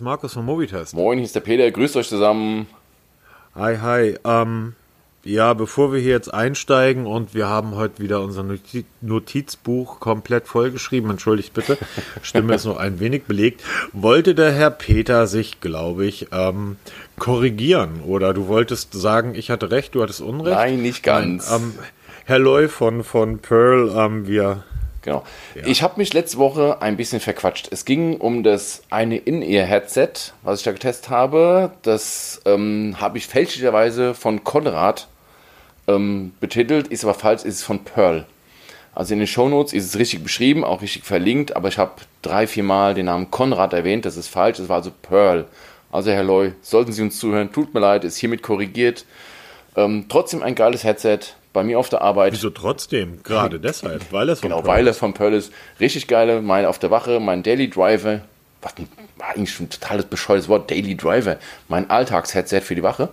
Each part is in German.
ist Markus vom Mobitest. Moin, hier ist der Peter, grüßt euch zusammen. Hi, hi. Ähm, ja, bevor wir hier jetzt einsteigen und wir haben heute wieder unser Notizbuch komplett vollgeschrieben, entschuldigt bitte, Stimme ist noch ein wenig belegt, wollte der Herr Peter sich, glaube ich, ähm, korrigieren oder du wolltest sagen, ich hatte recht, du hattest Unrecht? Nein, nicht ganz. Nein, ähm, Herr Loy von, von Pearl, ähm, wir Genau. Ja. Ich habe mich letzte Woche ein bisschen verquatscht. Es ging um das eine In-Ear-Headset, was ich da getestet habe. Das ähm, habe ich fälschlicherweise von Konrad ähm, betitelt, ist aber falsch, ist von Pearl. Also in den Shownotes ist es richtig beschrieben, auch richtig verlinkt, aber ich habe drei, vier Mal den Namen Konrad erwähnt, das ist falsch, es war also Pearl. Also Herr Loy, sollten Sie uns zuhören, tut mir leid, ist hiermit korrigiert. Ähm, trotzdem ein geiles Headset, bei mir auf der Arbeit. Wieso trotzdem? Gerade deshalb, weil es von Genau, Pearl weil es von Pearl ist. Richtig geile, mein auf der Wache, mein Daily Driver, was war eigentlich schon ein totales bescheuertes Wort, Daily Driver, mein Alltagsheadset für die Wache.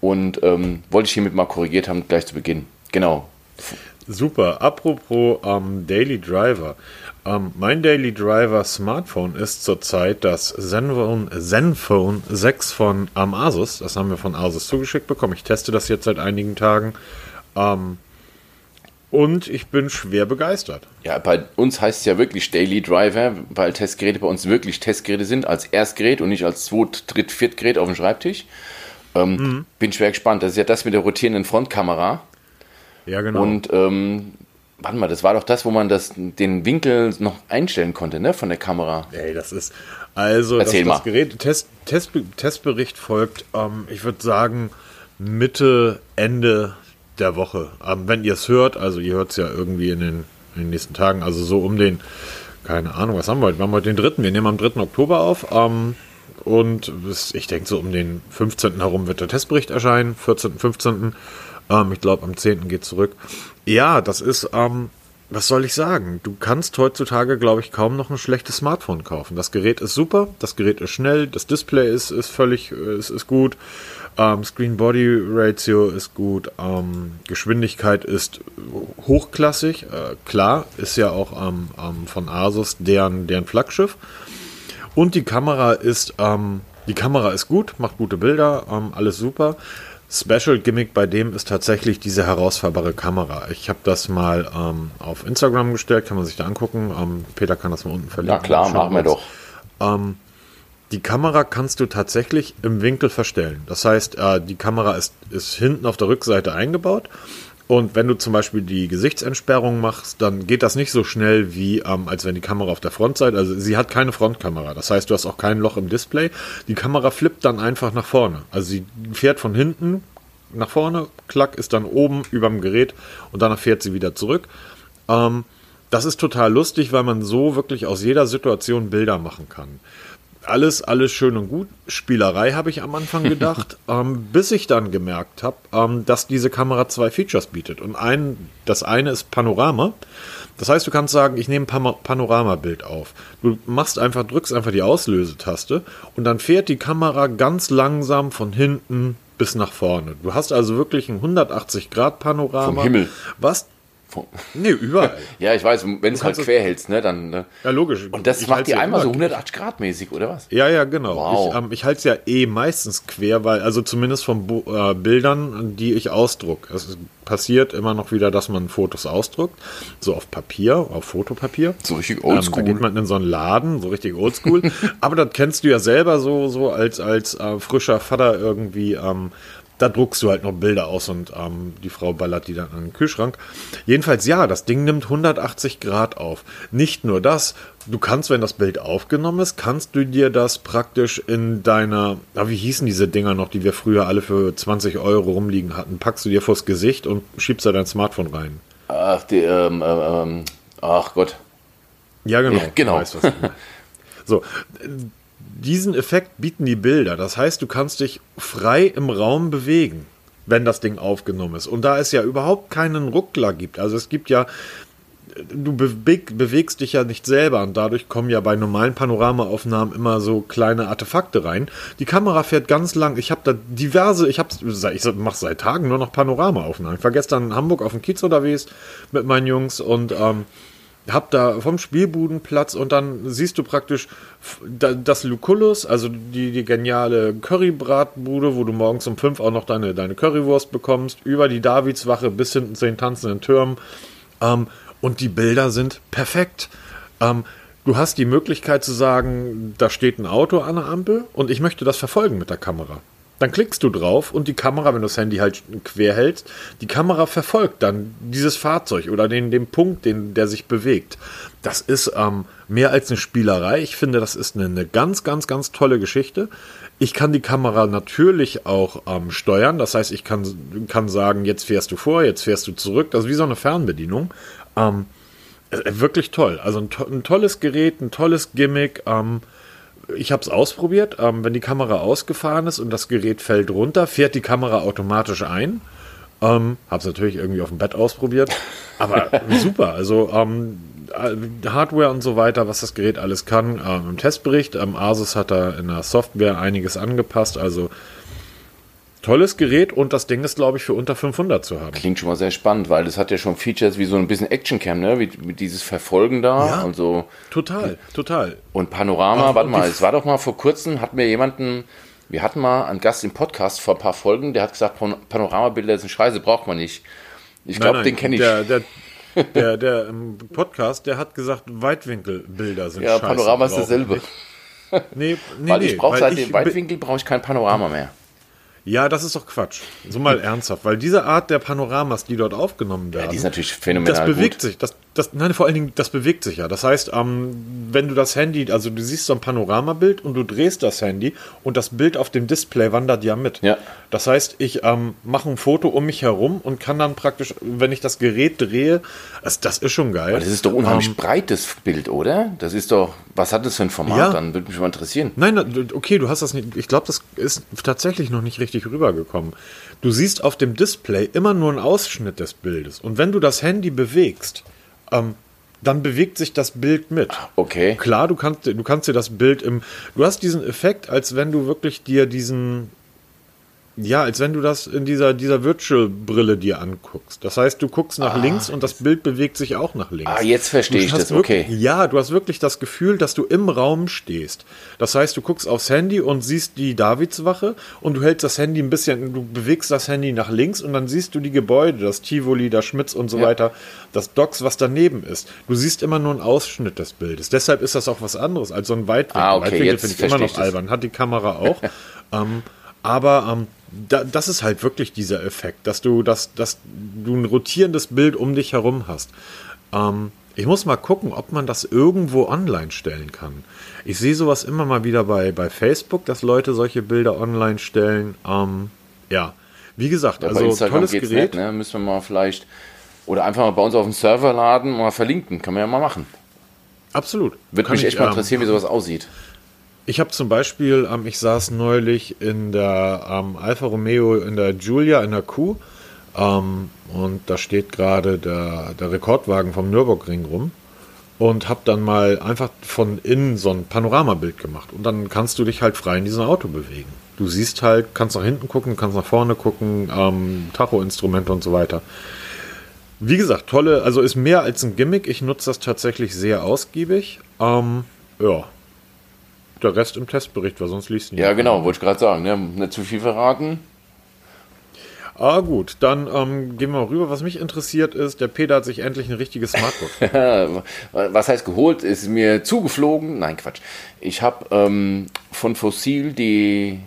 Und ähm, wollte ich hiermit mal korrigiert haben, gleich zu Beginn. Genau. Super. Apropos ähm, Daily Driver. Ähm, mein Daily Driver Smartphone ist zurzeit das Zenfone, Zenfone 6 von ähm, Asus. Das haben wir von Asus zugeschickt bekommen. Ich teste das jetzt seit einigen Tagen. Ähm, und ich bin schwer begeistert. Ja, bei uns heißt es ja wirklich Daily Driver, weil Testgeräte bei uns wirklich Testgeräte sind, als Erstgerät und nicht als Zweit-, Dritt-, Viertgerät auf dem Schreibtisch. Ähm, mhm. Bin schwer gespannt. Das ist ja das mit der rotierenden Frontkamera. Ja, genau. Und ähm, warte mal, das war doch das, wo man das, den Winkel noch einstellen konnte, ne, von der Kamera. Ey, das ist. Also, Erzähl das, das Gerät, Test, Test, Testbericht folgt, ähm, ich würde sagen, Mitte, Ende der Woche. Ähm, wenn ihr es hört, also ihr hört es ja irgendwie in den, in den, nächsten Tagen, also so um den, keine Ahnung, was haben wir heute? Wir haben heute den dritten, wir nehmen am 3. Oktober auf. Ähm, und ich denke, so um den 15. herum wird der Testbericht erscheinen, 14., 15. Ähm, ich glaube, am 10. geht zurück. Ja, das ist, ähm, was soll ich sagen? Du kannst heutzutage, glaube ich, kaum noch ein schlechtes Smartphone kaufen. Das Gerät ist super, das Gerät ist schnell, das Display ist, ist völlig ist, ist gut, ähm, Screen-Body-Ratio ist gut, ähm, Geschwindigkeit ist hochklassig, äh, klar, ist ja auch ähm, von Asus deren, deren Flaggschiff. Und die Kamera ist, ähm, die Kamera ist gut, macht gute Bilder, ähm, alles super. Special Gimmick bei dem ist tatsächlich diese herausfahrbare Kamera. Ich habe das mal ähm, auf Instagram gestellt, kann man sich da angucken. Ähm, Peter kann das mal unten verlinken. Na klar, machen wir doch. Ähm, die Kamera kannst du tatsächlich im Winkel verstellen. Das heißt, äh, die Kamera ist, ist hinten auf der Rückseite eingebaut und wenn du zum Beispiel die Gesichtsentsperrung machst, dann geht das nicht so schnell wie ähm, als wenn die Kamera auf der Frontseite, also sie hat keine Frontkamera. Das heißt, du hast auch kein Loch im Display. Die Kamera flippt dann einfach nach vorne. Also sie fährt von hinten nach vorne, klack, ist dann oben überm Gerät und danach fährt sie wieder zurück. Ähm, das ist total lustig, weil man so wirklich aus jeder Situation Bilder machen kann alles, alles schön und gut. Spielerei habe ich am Anfang gedacht, ähm, bis ich dann gemerkt habe, ähm, dass diese Kamera zwei Features bietet. Und ein, das eine ist Panorama. Das heißt, du kannst sagen, ich nehme ein Panoramabild auf. Du machst einfach, drückst einfach die Auslösetaste und dann fährt die Kamera ganz langsam von hinten bis nach vorne. Du hast also wirklich ein 180 Grad Panorama. Vom Himmel. Was Nee, überall. ja, ich weiß, wenn es halt quer hältst, ne, dann. Ne? Ja, logisch. Und das ich macht die einmal so 180 Grad mäßig, oder was? Ja, ja, genau. Wow. Ich, ähm, ich halte es ja eh meistens quer, weil, also zumindest von Bo äh, Bildern, die ich ausdruck. Es passiert immer noch wieder, dass man Fotos ausdruckt, so auf Papier, auf Fotopapier. So richtig oldschool. Ähm, da geht man in so einen Laden, so richtig oldschool. Aber das kennst du ja selber so, so als, als äh, frischer Vater irgendwie. Ähm, da druckst du halt noch Bilder aus und ähm, die Frau ballert die dann an den Kühlschrank. Jedenfalls ja, das Ding nimmt 180 Grad auf. Nicht nur das, du kannst, wenn das Bild aufgenommen ist, kannst du dir das praktisch in deiner, ah, wie hießen diese Dinger noch, die wir früher alle für 20 Euro rumliegen hatten, packst du dir vors Gesicht und schiebst da dein Smartphone rein. Ach, die, ähm, ähm, ach Gott. Ja, genau. Ja, genau. Weißt, so, diesen Effekt bieten die Bilder. Das heißt, du kannst dich frei im Raum bewegen, wenn das Ding aufgenommen ist. Und da es ja überhaupt keinen Ruckler gibt, also es gibt ja, du beweg, bewegst dich ja nicht selber und dadurch kommen ja bei normalen Panoramaaufnahmen immer so kleine Artefakte rein. Die Kamera fährt ganz lang. Ich habe da diverse, ich habe, ich mache seit Tagen nur noch Panoramaaufnahmen. Ich war gestern in Hamburg auf dem Kiez unterwegs mit meinen Jungs und ähm, hab da vom Spielbudenplatz und dann siehst du praktisch das Lucullus, also die, die geniale Currybratbude, wo du morgens um fünf auch noch deine, deine Currywurst bekommst, über die Davidswache bis hinten zu den tanzenden Türmen. Ähm, und die Bilder sind perfekt. Ähm, du hast die Möglichkeit zu sagen, da steht ein Auto an der Ampel und ich möchte das verfolgen mit der Kamera. Dann klickst du drauf und die Kamera, wenn du das Handy halt quer hältst, die Kamera verfolgt dann dieses Fahrzeug oder den, den Punkt, den, der sich bewegt. Das ist ähm, mehr als eine Spielerei. Ich finde, das ist eine, eine ganz, ganz, ganz tolle Geschichte. Ich kann die Kamera natürlich auch ähm, steuern. Das heißt, ich kann, kann sagen, jetzt fährst du vor, jetzt fährst du zurück. Das ist wie so eine Fernbedienung. Ähm, äh, wirklich toll. Also ein, to ein, tolles Gerät, ein tolles Gimmick. Ähm, ich habe es ausprobiert. Ähm, wenn die Kamera ausgefahren ist und das Gerät fällt runter, fährt die Kamera automatisch ein. Ähm, habe es natürlich irgendwie auf dem Bett ausprobiert. Aber super. Also ähm, äh, Hardware und so weiter, was das Gerät alles kann. Ähm, Im Testbericht, ähm, Asus hat da in der Software einiges angepasst. Also tolles Gerät und das Ding ist, glaube ich, für unter 500 zu haben. Klingt schon mal sehr spannend, weil das hat ja schon Features wie so ein bisschen Actioncam, ne? Wie, wie dieses Verfolgen da ja, und so. Total, total. Und Panorama, Ach, warte mal, es war doch mal vor kurzem, hatten wir jemanden, wir hatten mal einen Gast im Podcast vor ein paar Folgen, der hat gesagt, Panoramabilder sind scheiße, braucht man nicht. Ich glaube, den kenne ich. Der, der, der, der im Podcast, der hat gesagt, Weitwinkelbilder sind ja, scheiße. Ja, Panorama ist dasselbe. Nee, nee, weil ich brauche seit dem Weitwinkel brauche ich kein Panorama mehr. Ja, das ist doch Quatsch. So mal ernsthaft, weil diese Art der Panoramas, die dort aufgenommen werden, ja, die ist natürlich phänomenal. Das bewegt gut. sich. Das, das, nein, vor allen Dingen, das bewegt sich ja. Das heißt, ähm, wenn du das Handy, also du siehst so ein Panoramabild und du drehst das Handy und das Bild auf dem Display wandert ja mit. Ja. Das heißt, ich ähm, mache ein Foto um mich herum und kann dann praktisch, wenn ich das Gerät drehe, das, das ist schon geil. Aber das ist doch unheimlich ähm, breites Bild, oder? Das ist doch, was hat das für ein Format? Ja. Dann würde mich mal interessieren. Nein, okay, du hast das nicht, ich glaube, das ist tatsächlich noch nicht richtig rübergekommen. Du siehst auf dem Display immer nur einen Ausschnitt des Bildes und wenn du das Handy bewegst, ähm, dann bewegt sich das Bild mit. Okay. Klar, du kannst, du kannst dir das Bild im. Du hast diesen Effekt, als wenn du wirklich dir diesen, ja, als wenn du das in dieser, dieser Virtual-Brille dir anguckst. Das heißt, du guckst nach ah, links und das Bild bewegt sich auch nach links. Ah, jetzt verstehe ich das, wirklich, okay. Ja, du hast wirklich das Gefühl, dass du im Raum stehst. Das heißt, du guckst aufs Handy und siehst die Davidswache und du hältst das Handy ein bisschen, du bewegst das Handy nach links und dann siehst du die Gebäude, das Tivoli, das Schmitz und so ja. weiter, das Docks, was daneben ist. Du siehst immer nur einen Ausschnitt des Bildes. Deshalb ist das auch was anderes als so ein Weitwinkel. Ah, okay, Weitwinkel finde ich immer noch albern. Hat die Kamera auch. ähm, aber ähm, da, das ist halt wirklich dieser Effekt, dass du, dass, dass du ein rotierendes Bild um dich herum hast. Ähm, ich muss mal gucken, ob man das irgendwo online stellen kann. Ich sehe sowas immer mal wieder bei, bei Facebook, dass Leute solche Bilder online stellen. Ähm, ja, wie gesagt, ja, also tolles Gerät. Nicht, ne? Müssen wir mal vielleicht oder einfach mal bei uns auf dem Server laden, mal verlinken. Kann man ja mal machen. Absolut. Würde mich echt mal ähm, interessieren, wie sowas aussieht. Ich habe zum Beispiel, ähm, ich saß neulich in der ähm, Alfa Romeo in der Giulia in der Kuh ähm, und da steht gerade der, der Rekordwagen vom Nürburgring rum und habe dann mal einfach von innen so ein Panoramabild gemacht und dann kannst du dich halt frei in diesem Auto bewegen. Du siehst halt, kannst nach hinten gucken, kannst nach vorne gucken, ähm, Tacho-Instrumente und so weiter. Wie gesagt, tolle, also ist mehr als ein Gimmick. Ich nutze das tatsächlich sehr ausgiebig. Ähm, ja, der Rest im Testbericht, weil sonst liest du nicht. Ja, genau, wollte ich gerade sagen. Ne? Nicht zu viel verraten. Ah, gut, dann ähm, gehen wir mal rüber. Was mich interessiert ist, der Peter hat sich endlich ein richtiges Smartbook. Was heißt geholt? Ist mir zugeflogen? Nein, Quatsch. Ich habe ähm, von Fossil die,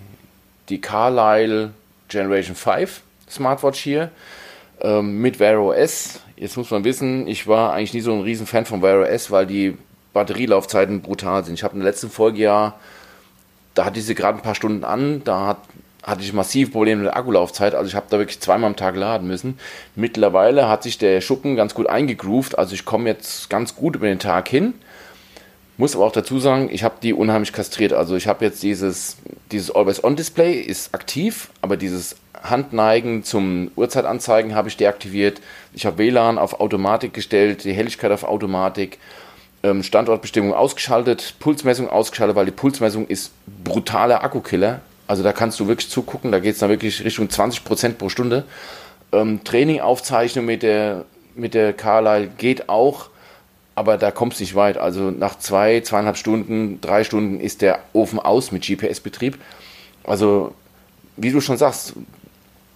die Carlyle Generation 5 Smartwatch hier ähm, mit Wear OS. Jetzt muss man wissen, ich war eigentlich nie so ein Riesenfan von Wear OS, weil die Batterielaufzeiten brutal sind. Ich habe in der letzten Folge ja, da hatte ich sie gerade ein paar Stunden an, da hat, hatte ich massiv Probleme mit der Akkulaufzeit, also ich habe da wirklich zweimal am Tag laden müssen. Mittlerweile hat sich der Schuppen ganz gut eingegroovt, also ich komme jetzt ganz gut über den Tag hin. Muss aber auch dazu sagen, ich habe die unheimlich kastriert. Also ich habe jetzt dieses, dieses Always-On-Display ist aktiv, aber dieses Handneigen zum Uhrzeitanzeigen habe ich deaktiviert. Ich habe WLAN auf Automatik gestellt, die Helligkeit auf Automatik Standortbestimmung ausgeschaltet, Pulsmessung ausgeschaltet, weil die Pulsmessung ist brutaler Akkukiller. Also da kannst du wirklich zugucken, da geht es dann wirklich Richtung 20% pro Stunde. Ähm, Training mit der, mit der Carlyle geht auch. aber da kommst du nicht weit. Also nach zwei, zweieinhalb Stunden, drei Stunden ist der Ofen aus mit GPS-Betrieb. Also, wie du schon sagst,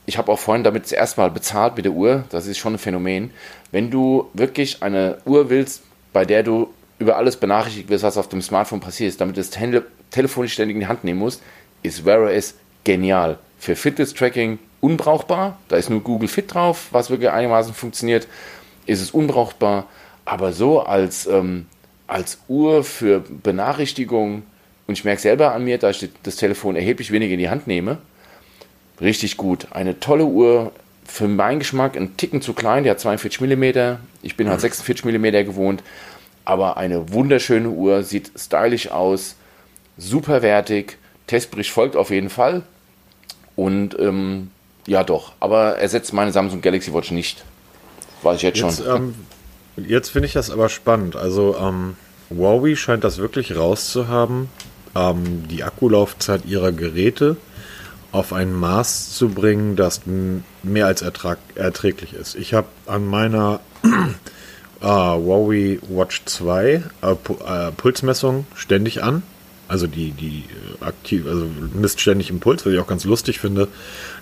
ich habe auch vorhin damit zuerst mal bezahlt mit der Uhr. Das ist schon ein Phänomen. Wenn du wirklich eine Uhr willst, bei der du über alles benachrichtigt wirst, was auf dem Smartphone passiert, damit du das Tele telefonisch ständig in die Hand nehmen musst, ist Wear OS genial. Für Fitness-Tracking unbrauchbar. Da ist nur Google Fit drauf, was wirklich einigermaßen funktioniert. Ist es unbrauchbar. Aber so als, ähm, als Uhr für Benachrichtigung, und ich merke selber an mir, da ich das Telefon erheblich weniger in die Hand nehme, richtig gut. Eine tolle Uhr, für meinen Geschmack ein Ticken zu klein, die hat 42 mm, ich bin halt 46 mm gewohnt, aber eine wunderschöne Uhr, sieht stylisch aus, super wertig, Testbericht folgt auf jeden Fall und ähm, ja doch, aber ersetzt meine Samsung Galaxy Watch nicht, weiß ich jetzt, jetzt schon. Ähm, jetzt finde ich das aber spannend, also ähm, Huawei scheint das wirklich rauszuhaben, ähm, die Akkulaufzeit ihrer Geräte auf ein Maß zu bringen, das mehr als ertrag, erträglich ist. Ich habe an meiner äh, Huawei Watch 2 äh, äh, Pulsmessung ständig an. Also die, die äh, aktiv, also misst ständig im Puls, was ich auch ganz lustig finde,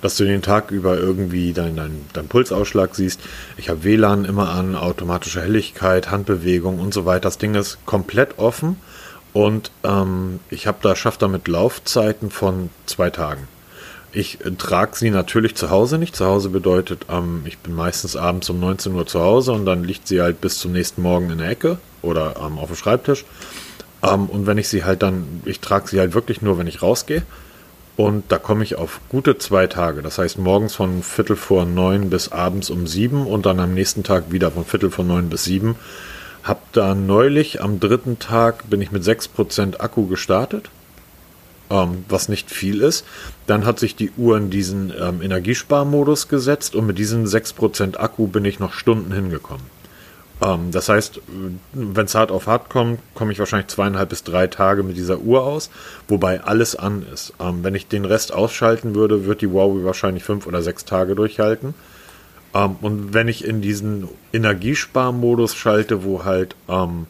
dass du den Tag über irgendwie deinen dein, dein Pulsausschlag siehst. Ich habe WLAN immer an, automatische Helligkeit, Handbewegung und so weiter. Das Ding ist komplett offen und ähm, ich habe da schafft damit Laufzeiten von zwei Tagen. Ich trage sie natürlich zu Hause nicht. Zu Hause bedeutet, ähm, ich bin meistens abends um 19 Uhr zu Hause und dann liegt sie halt bis zum nächsten Morgen in der Ecke oder ähm, auf dem Schreibtisch. Ähm, und wenn ich sie halt dann, ich trage sie halt wirklich nur, wenn ich rausgehe. Und da komme ich auf gute zwei Tage. Das heißt morgens von Viertel vor neun bis abends um sieben und dann am nächsten Tag wieder von Viertel vor neun bis sieben. Hab da neulich am dritten Tag bin ich mit 6% Akku gestartet ähm, was nicht viel ist. Dann hat sich die Uhr in diesen ähm, Energiesparmodus gesetzt und mit diesen 6% Akku bin ich noch Stunden hingekommen. Ähm, das heißt, wenn es hart auf hart kommt, komme ich wahrscheinlich zweieinhalb bis drei Tage mit dieser Uhr aus, wobei alles an ist. Ähm, wenn ich den Rest ausschalten würde, wird die Huawei wahrscheinlich fünf oder sechs Tage durchhalten. Ähm, und wenn ich in diesen Energiesparmodus schalte, wo halt ähm,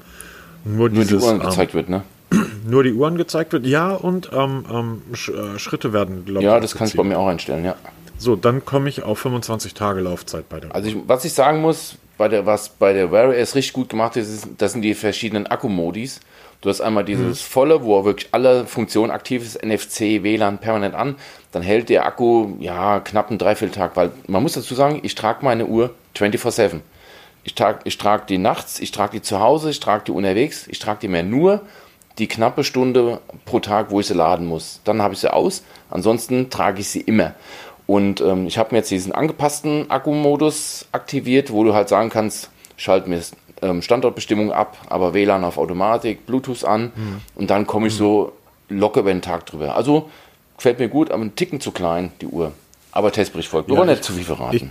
nur, nur dieses, die Uhr gezeigt wird, ne? nur die Uhren gezeigt wird. Ja, und ähm, ähm, Sch äh, Schritte werden, glaube ich. Ja, das kannst du bei mir auch einstellen, ja. So, dann komme ich auf 25 Tage Laufzeit bei der Also, ich, was ich sagen muss, bei der, was bei der Wear OS richtig gut gemacht ist, ist, das sind die verschiedenen Akkumodis. Du hast einmal dieses mhm. volle, wo wirklich alle Funktionen aktiv ist, NFC, WLAN permanent an. Dann hält der Akku ja knapp einen Dreivierteltag, weil man muss dazu sagen, ich trage meine Uhr 24/7. Ich trage ich trag die nachts, ich trage die zu Hause, ich trage die unterwegs, ich trage die mehr nur die knappe Stunde pro Tag, wo ich sie laden muss. Dann habe ich sie aus. Ansonsten trage ich sie immer. Und ähm, ich habe mir jetzt diesen angepassten Akkumodus aktiviert, wo du halt sagen kannst, schalt mir ähm, Standortbestimmung ab, aber WLAN auf Automatik, Bluetooth an mhm. und dann komme ich mhm. so locker über den Tag drüber. Also gefällt mir gut, aber ein Ticken zu klein, die Uhr. Aber Testbericht folgt. Ja, nicht zu viel verraten. Ich,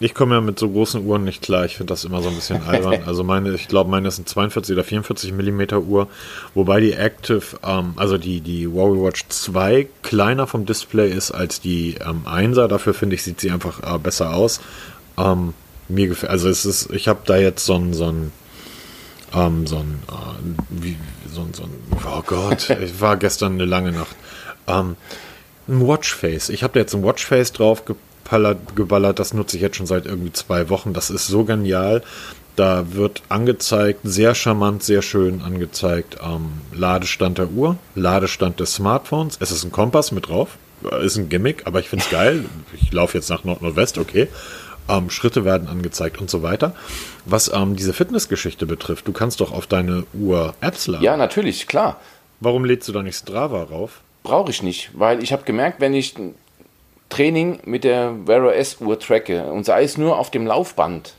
ich komme ja mit so großen Uhren nicht klar. Ich finde das immer so ein bisschen albern. Also meine, ich glaube, meine ist ein 42 oder 44 Millimeter Uhr, wobei die Active, ähm, also die, die Huawei Watch 2 kleiner vom Display ist als die ähm, 1er. Dafür finde ich, sieht sie einfach äh, besser aus. Ähm, mir gefällt, also es ist, ich habe da jetzt so ein, so ein, ähm, so ein, äh, wie, so ein, so ein, oh Gott, ich war gestern eine lange Nacht. Ähm, ein Watchface. Ich habe da jetzt ein Watchface drauf gepackt geballert. Das nutze ich jetzt schon seit irgendwie zwei Wochen. Das ist so genial. Da wird angezeigt, sehr charmant, sehr schön angezeigt, ähm, Ladestand der Uhr, Ladestand des Smartphones. Es ist ein Kompass mit drauf. Ist ein Gimmick, aber ich finde es geil. Ich laufe jetzt nach Nord-Nordwest, okay. Ähm, Schritte werden angezeigt und so weiter. Was ähm, diese Fitnessgeschichte betrifft, du kannst doch auf deine Uhr Apps laden. Ja, natürlich, klar. Warum lädst du da nicht Strava rauf? Brauche ich nicht, weil ich habe gemerkt, wenn ich Training mit der Wear OS Uhr tracke und sei es nur auf dem Laufband,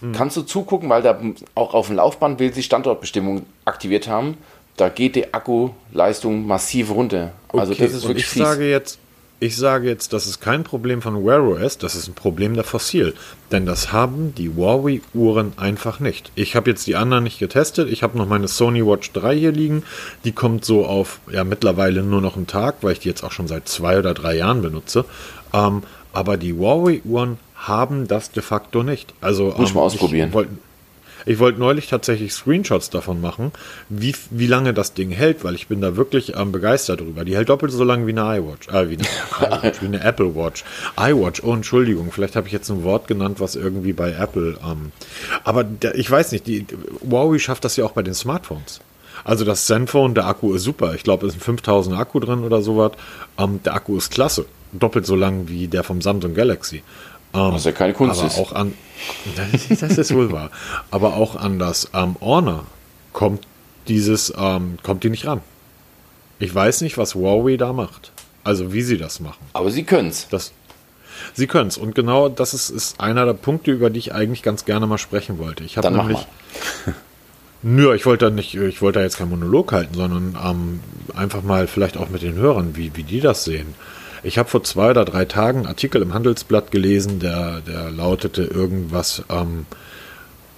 hm. kannst du zugucken, weil da auch auf dem Laufband will sich Standortbestimmung aktiviert haben. Da geht die Akkuleistung massiv runter. Also okay, das ist wirklich ich fies. sage jetzt, ich sage jetzt, das ist kein Problem von Wear OS, das ist ein Problem der Fossil. Denn das haben die Huawei-Uhren einfach nicht. Ich habe jetzt die anderen nicht getestet. Ich habe noch meine Sony Watch 3 hier liegen. Die kommt so auf, ja, mittlerweile nur noch einen Tag, weil ich die jetzt auch schon seit zwei oder drei Jahren benutze. Ähm, aber die Huawei-Uhren haben das de facto nicht. Also, Muss ähm, mal ausprobieren. Ich, Ich wollte neulich tatsächlich Screenshots davon machen, wie, wie lange das Ding hält, weil ich bin da wirklich ähm, begeistert drüber. Die hält doppelt so lange wie eine iWatch, äh, wie eine, iWatch, wie eine Apple Watch. iWatch, oh Entschuldigung, vielleicht habe ich jetzt ein Wort genannt, was irgendwie bei Apple, ähm, aber der, ich weiß nicht, die, Huawei schafft das ja auch bei den Smartphones. Also das Zenfone, der Akku ist super. Ich glaube, es ist ein 5000 Akku drin oder sowas. Ähm, der Akku ist klasse. Doppelt so lang wie der vom Samsung Galaxy. Ähm, Was ja keine Kunst aber ist. Auch an, das ist wohl wahr. Aber auch an das ähm, Honor kommt dieses, ähm, kommt die nicht ran. Ich weiß nicht, was Huawei da macht. Also wie sie das machen. Aber sie können es. Sie können es. Und genau das ist, ist einer der Punkte, über die ich eigentlich ganz gerne mal sprechen wollte. Ich habe nämlich. Nö, ich wollte da nicht, ich wollte da jetzt keinen Monolog halten, sondern ähm, einfach mal vielleicht auch mit den Hörern, wie, wie die das sehen. Ich habe vor zwei oder drei Tagen einen Artikel im Handelsblatt gelesen, der, der lautete irgendwas, ähm,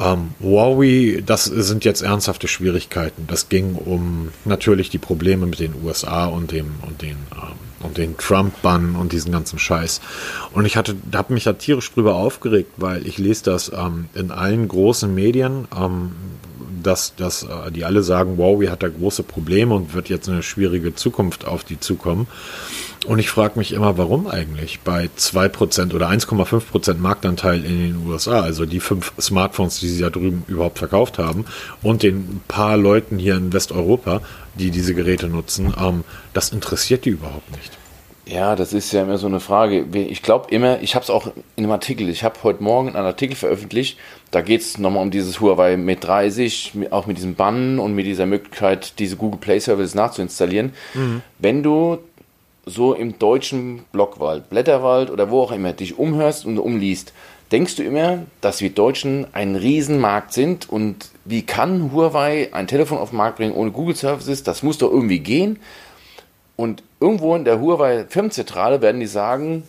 ähm, Huawei, das sind jetzt ernsthafte Schwierigkeiten. Das ging um natürlich die Probleme mit den USA und dem und den ähm, und den Trump-Bann und diesen ganzen Scheiß. Und ich hatte, habe mich da tierisch drüber aufgeregt, weil ich lese das ähm, in allen großen Medien, ähm, dass, dass äh, die alle sagen, Huawei hat da große Probleme und wird jetzt eine schwierige Zukunft auf die zukommen. Und ich frage mich immer, warum eigentlich bei 2% oder 1,5% Marktanteil in den USA, also die fünf Smartphones, die sie da drüben überhaupt verkauft haben, und den paar Leuten hier in Westeuropa, die diese Geräte nutzen, ähm, das interessiert die überhaupt nicht. Ja, das ist ja immer so eine Frage. Ich glaube immer, ich habe es auch in einem Artikel, ich habe heute Morgen einen Artikel veröffentlicht, da geht es nochmal um dieses Huawei Mate 30, auch mit diesem Bann und mit dieser Möglichkeit, diese Google Play Service nachzuinstallieren. Mhm. Wenn du so im deutschen Blockwald, Blätterwald oder wo auch immer dich umhörst und umliest, denkst du immer, dass wir Deutschen ein Riesenmarkt sind und wie kann Huawei ein Telefon auf den Markt bringen ohne Google Services? Das muss doch irgendwie gehen. Und irgendwo in der Huawei Firmenzentrale werden die sagen,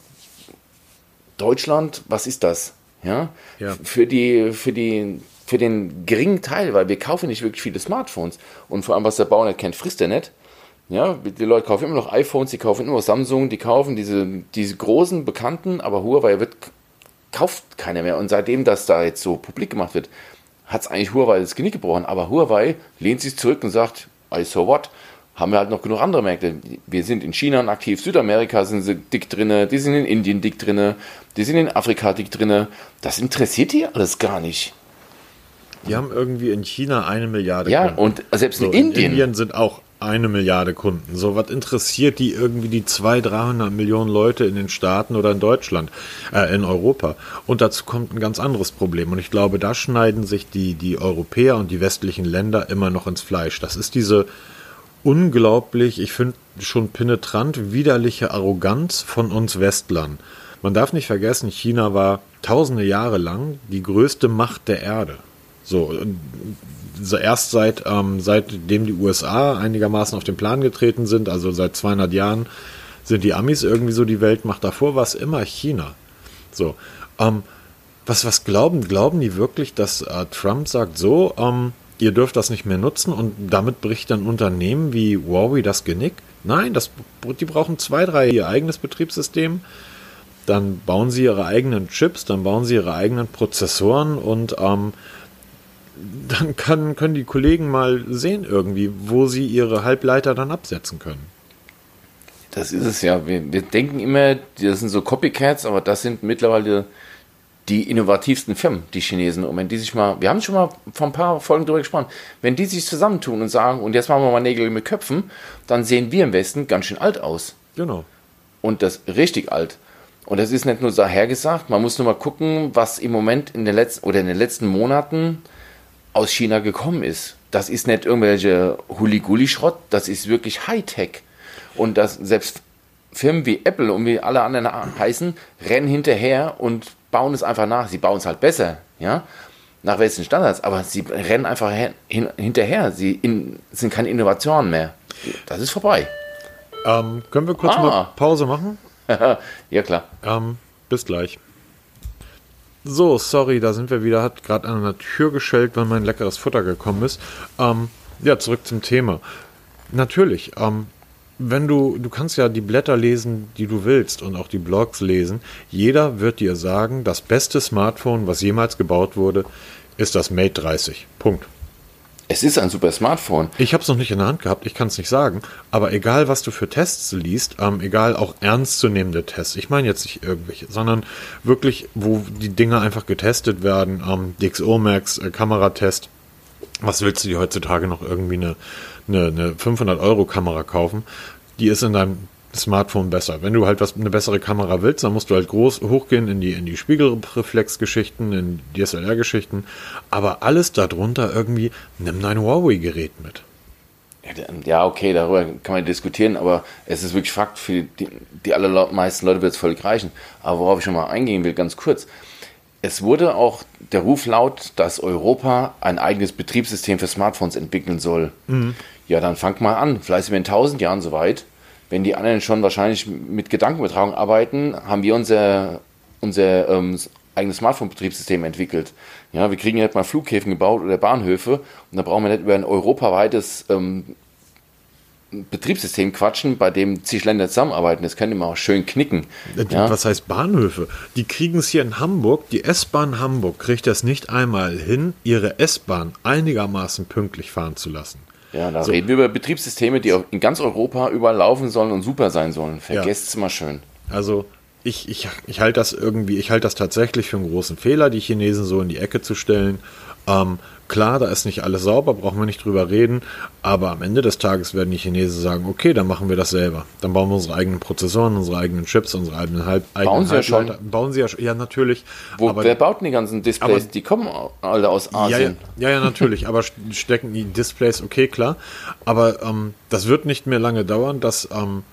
Deutschland, was ist das? Ja? ja. Für die, für die, für den geringen Teil, weil wir kaufen nicht wirklich viele Smartphones. Und vor allem, was der Bauer nicht kennt, frisst er nicht. Ja, die Leute kaufen immer noch iPhones, die kaufen immer noch Samsung, die kaufen diese, diese großen Bekannten, aber Huawei wird, kauft keiner mehr. Und seitdem das da jetzt so publik gemacht wird, hat es eigentlich Huawei das Genick gebrochen. Aber Huawei lehnt sich zurück und sagt, I so what? Haben wir halt noch genug andere Märkte. Wir sind in China aktiv, Südamerika sind sie dick drinne, die sind in Indien dick drinne, die sind in Afrika dick drinne. Das interessiert die alles gar nicht. Die haben irgendwie in China eine Milliarde. Ja, Kunden. und selbst in so, Indien. In Indien sind auch eine Milliarde Kunden. So, was interessiert die irgendwie die 200, 300 Millionen Leute in den Staaten oder in Deutschland, äh, in Europa? Und dazu kommt ein ganz anderes Problem. Und ich glaube, da schneiden sich die, die Europäer und die westlichen Länder immer noch ins Fleisch. Das ist diese unglaublich, ich finde schon penetrant widerliche Arroganz von uns Westlern. Man darf nicht vergessen, China war tausende Jahre lang die größte Macht der Erde. So, erst seit, ähm, seitdem die USA einigermaßen auf den Plan getreten sind, also seit 200 Jahren, sind die Amis irgendwie so die Weltmacht. Davor war es immer China. So, ähm, was, was glauben, glauben die wirklich, dass äh, Trump sagt, so, ähm, ihr dürft das nicht mehr nutzen und damit bricht ein Unternehmen wie Huawei das Genick? Nein, das, die brauchen zwei, drei ihr eigenes Betriebssystem. Dann bauen sie ihre eigenen Chips, dann bauen sie ihre eigenen Prozessoren und ähm, dann kann, können die Kollegen mal sehen irgendwie, wo sie ihre Halbleiter dann absetzen können. Das ist es ja. Wir, wir denken immer, das sind so Copycats, aber das sind mittlerweile die innovativsten Firmen, die Chinesen. Und wenn die sich mal, wir haben schon mal vor ein paar Folgen darüber gesprochen, wenn die sich zusammentun und sagen, und jetzt machen wir mal Nägel mit Köpfen, dann sehen wir im Westen ganz schön alt aus. Genau. Und das richtig alt. Und das ist nicht nur so hergesagt, man muss nur mal gucken, was im Moment in den letzten oder in den letzten Monaten aus China gekommen ist. Das ist nicht irgendwelche Huli-Guli-Schrott, das ist wirklich Hightech. Und das selbst Firmen wie Apple und wie alle anderen heißen, rennen hinterher und bauen es einfach nach. Sie bauen es halt besser, ja, nach welchen Standards, aber sie rennen einfach hin, hinterher. Sie in, sind keine Innovationen mehr. Das ist vorbei. Ähm, können wir kurz ah. mal Pause machen? ja, klar. Ähm, bis gleich. So, sorry, da sind wir wieder. Hat gerade an der Tür geschellt, weil mein leckeres Futter gekommen ist. Ähm, ja, zurück zum Thema. Natürlich, ähm, wenn du, du kannst ja die Blätter lesen, die du willst und auch die Blogs lesen. Jeder wird dir sagen, das beste Smartphone, was jemals gebaut wurde, ist das Mate 30. Punkt. Es ist ein super Smartphone. Ich habe es noch nicht in der Hand gehabt, ich kann es nicht sagen. Aber egal, was du für Tests liest, ähm, egal auch ernstzunehmende Tests, ich meine jetzt nicht irgendwelche, sondern wirklich, wo die Dinge einfach getestet werden, ähm, DxO Max, äh, Kameratest, was willst du dir heutzutage noch irgendwie eine, eine, eine 500 Euro Kamera kaufen? Die ist in deinem Smartphone besser. Wenn du halt was eine bessere Kamera willst, dann musst du halt groß hochgehen in die in die Spiegelreflexgeschichten, in DSLR-Geschichten, aber alles darunter irgendwie nimm dein Huawei-Gerät mit. Ja, okay, darüber kann man diskutieren, aber es ist wirklich Fakt, für die, die allermeisten Leute wird es völlig reichen. Aber worauf ich schon mal eingehen will, ganz kurz. Es wurde auch der Ruf laut, dass Europa ein eigenes Betriebssystem für Smartphones entwickeln soll. Mhm. Ja, dann fangt mal an. Vielleicht sind wir in tausend Jahren soweit wenn die anderen schon wahrscheinlich mit Gedankenübertragung arbeiten, haben wir unser, unser ähm, eigenes Smartphone-Betriebssystem entwickelt. Ja, wir kriegen ja nicht mal Flughäfen gebaut oder Bahnhöfe und da brauchen wir nicht über ein europaweites ähm, Betriebssystem quatschen, bei dem zig Länder zusammenarbeiten. Das können immer auch schön knicken. Ja? Was heißt Bahnhöfe? Die kriegen es hier in Hamburg, die S-Bahn Hamburg kriegt das nicht einmal hin, ihre S-Bahn einigermaßen pünktlich fahren zu lassen. Ja, da so. reden wir über Betriebssysteme, die in ganz Europa überall laufen sollen und super sein sollen. Vergesst es mal schön. Also ich, ich, ich halte das irgendwie, ich halte das tatsächlich für einen großen Fehler, die Chinesen so in die Ecke zu stellen. Ähm, klar, da ist nicht alles sauber, brauchen wir nicht drüber reden, aber am Ende des Tages werden die Chinesen sagen, okay, dann machen wir das selber. Dann bauen wir unsere eigenen Prozessoren, unsere eigenen Chips, unsere eigenen Halb Bauen sie ja schon. Bauen sie ja schon, ja natürlich. Wo, aber, wer baut denn die ganzen Displays? Aber, die kommen alle aus Asien. Ja, ja, ja natürlich, aber stecken die Displays, okay, klar. Aber ähm, das wird nicht mehr lange dauern, dass ähm,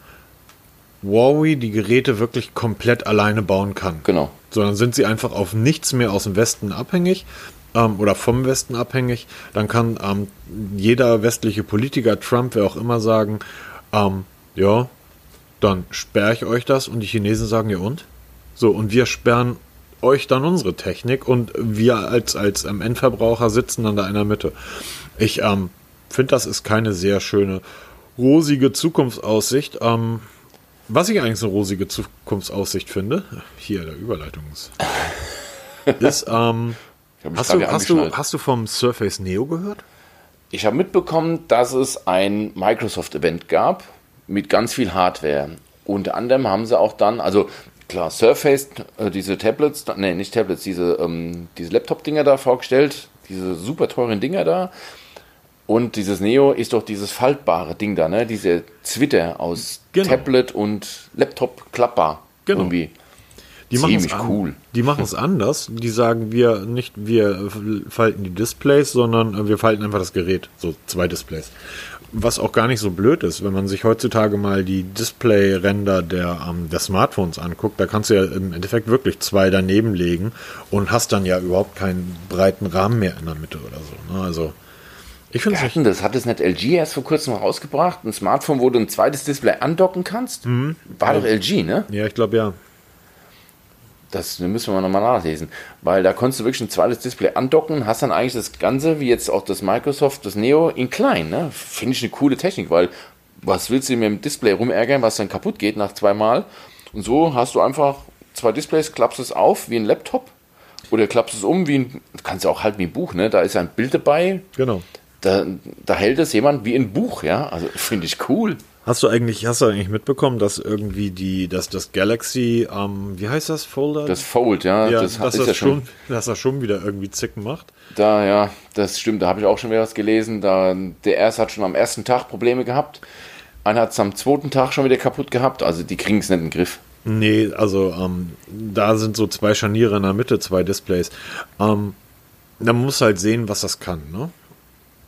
Huawei die Geräte wirklich komplett alleine bauen kann. Genau. Sondern sind sie einfach auf nichts mehr aus dem Westen abhängig ähm, oder vom Westen abhängig, dann kann ähm, jeder westliche Politiker, Trump, wer auch immer sagen, ähm, ja, dann sperre ich euch das und die Chinesen sagen, ja und? So, und wir sperren euch dann unsere Technik und wir als, als ähm, Endverbraucher sitzen dann da in der Mitte. Ich ähm, finde, das ist keine sehr schöne, rosige Zukunftsaussicht. Was ich eigentlich so eine rosige Zukunftsaussicht finde, hier der Überleitungs, ist, ähm, hast, du, hast, du, hast du vom Surface Neo gehört? Ich habe mitbekommen, dass es ein Microsoft-Event gab mit ganz viel Hardware. Unter anderem haben sie auch dann, also klar, Surface, äh, diese Tablets, ne, nicht Tablets, diese, ähm, diese Laptop-Dinger da vorgestellt, diese super teuren Dinger da. Und dieses Neo ist doch dieses faltbare Ding da, ne? Diese Zwitter aus genau. Tablet und Laptop klappbar. Genau. Irgendwie. Die Ziemlich cool. Die machen es anders. Die sagen wir nicht, wir falten die Displays, sondern wir falten einfach das Gerät. So zwei Displays. Was auch gar nicht so blöd ist, wenn man sich heutzutage mal die Display-Ränder der, ähm, der Smartphones anguckt, da kannst du ja im Endeffekt wirklich zwei daneben legen und hast dann ja überhaupt keinen breiten Rahmen mehr in der Mitte oder so. Ne? Also ich finde es das hat es nicht LG erst vor kurzem rausgebracht, ein Smartphone, wo du ein zweites Display andocken kannst. Mhm. War ja. doch LG, ne? Ja, ich glaube ja. Das müssen wir nochmal nachlesen. Weil da konntest du wirklich ein zweites Display andocken, hast dann eigentlich das Ganze, wie jetzt auch das Microsoft, das Neo, in klein. Ne? Finde ich eine coole Technik, weil was willst du mit dem Display rumärgern, was dann kaputt geht nach zweimal? Und so hast du einfach zwei Displays, klappst es auf wie ein Laptop oder klappst es um wie ein, kannst du auch halt wie ein Buch, ne? Da ist ein Bild dabei. Genau. Da, da hält es jemand wie ein Buch, ja? Also finde ich cool. Hast du eigentlich, hast du eigentlich mitbekommen, dass irgendwie die, dass das Galaxy, ähm, wie heißt das, Folder? Das Fold, ja, ja das dass ist das ja schon, dass er schon wieder irgendwie Zicken macht. Da, ja, das stimmt, da habe ich auch schon wieder was gelesen. Da, der erste hat schon am ersten Tag Probleme gehabt. Einer hat es am zweiten Tag schon wieder kaputt gehabt, also die kriegen es nicht in den Griff. Nee, also ähm, da sind so zwei Scharniere in der Mitte, zwei Displays. Ähm, man muss halt sehen, was das kann, ne?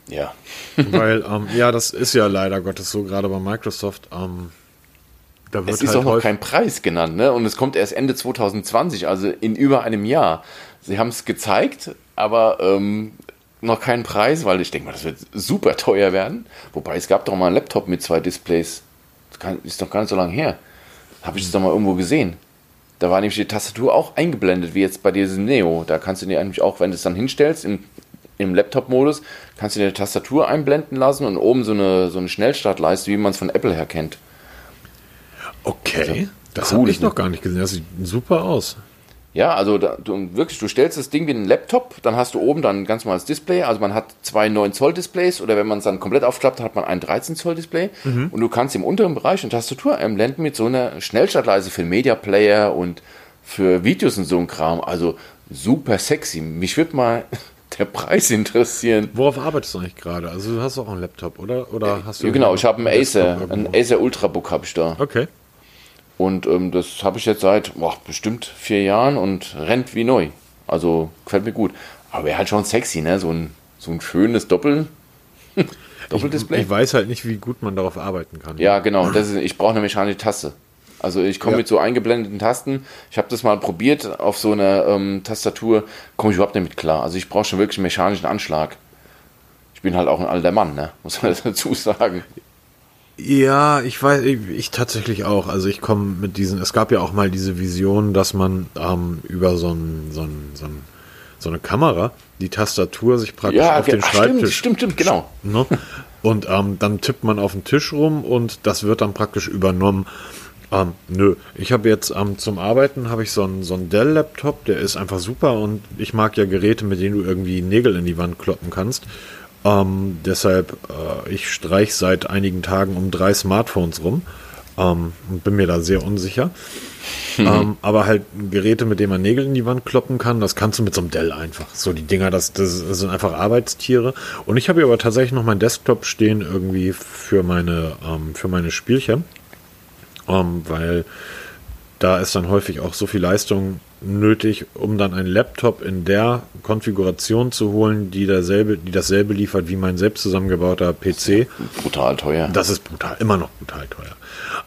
Ja. Weil, ähm, ja, das ist ja leider Gottes so, gerade bei Microsoft. Ähm, da wird es ist halt auch noch kein Preis genannt, ne? Und es kommt erst Ende 2020, also in über einem Jahr. Sie haben es gezeigt, aber ähm, noch keinen Preis, weil ich denke mal, das wird super teuer werden. Wobei es gab doch mal einen Laptop mit zwei Displays. Das ist doch gar nicht so lange her. Habe ich das doch mal irgendwo gesehen. Da war nämlich die Tastatur auch eingeblendet, wie jetzt bei diesem Neo. Da kannst du dir eigentlich auch, wenn du es dann hinstellst, im im Laptop-Modus kannst du dir eine Tastatur einblenden lassen und oben so eine, so eine Schnellstartleiste, wie man es von Apple her kennt. Okay, also, das cool, habe ich noch gar nicht gesehen. Das sieht super aus. Ja, also da, du, wirklich, du stellst das Ding wie einen Laptop, dann hast du oben dann ein ganz normales Display. Also man hat zwei 9 Zoll Displays oder wenn man es dann komplett aufklappt, hat man ein 13 Zoll Display. Mhm. Und du kannst im unteren Bereich eine Tastatur einblenden mit so einer Schnellstartleise für Media Player und für Videos und so ein Kram. Also super sexy. Mich würde mal der Preis interessieren. Worauf arbeitest du eigentlich gerade? Also du hast auch einen Laptop, oder? Oder hast du Ja, genau, ich habe einen Acer, einen irgendwo? Acer Ultrabook habe ich da. Okay. Und ähm, das habe ich jetzt seit boah, bestimmt vier Jahren und rennt wie neu. Also gefällt mir gut. Aber wäre halt schon sexy, ne? So ein, so ein schönes Doppel. Doppeldisplay. Ich weiß halt nicht, wie gut man darauf arbeiten kann. Ja, genau. Das ist, ich brauche eine mechanische Taste. Also ich komme Ja. mit so eingeblendeten Tasten. Ich habe das mal probiert auf so einer ähm, Tastatur. Komme ich überhaupt nicht mit klar. Also ich brauche schon wirklich einen mechanischen Anschlag. Ich bin halt auch ein alter Mann, ne? Muss man dazu sagen. Ja, ich weiß, ich, ich tatsächlich auch. Also ich komme mit diesen, es gab ja auch mal diese Vision, dass man ähm, über so, ein, so, ein, so, ein, so eine Kamera die Tastatur sich praktisch Ja, auf ge- den ach, stimmt, Schreibtisch stimmt, stimmt, genau. Ne? Und ähm, dann tippt man auf den Tisch rum und das wird dann praktisch übernommen. Ähm, nö, ich habe jetzt ähm, zum Arbeiten habe ich so einen so einen Dell-Laptop, der ist einfach super und ich mag ja Geräte, mit denen du irgendwie Nägel in die Wand kloppen kannst. Ähm, deshalb, äh, ich streich seit einigen Tagen um drei Smartphones rum ähm, und bin mir da sehr unsicher. Ähm, aber halt Geräte, mit denen man Nägel in die Wand kloppen kann, das kannst du mit so einem Dell einfach. So die Dinger, das, das sind einfach Arbeitstiere. Und ich habe hier aber tatsächlich noch meinen Desktop stehen irgendwie für meine, ähm, für meine Spielchen. Ähm, weil da ist dann häufig auch so viel Leistung nötig, um dann einen Laptop in der Konfiguration zu holen, die dasselbe, die dasselbe liefert wie mein selbst zusammengebauter PC. Brutal teuer. Das ist brutal, immer noch brutal teuer.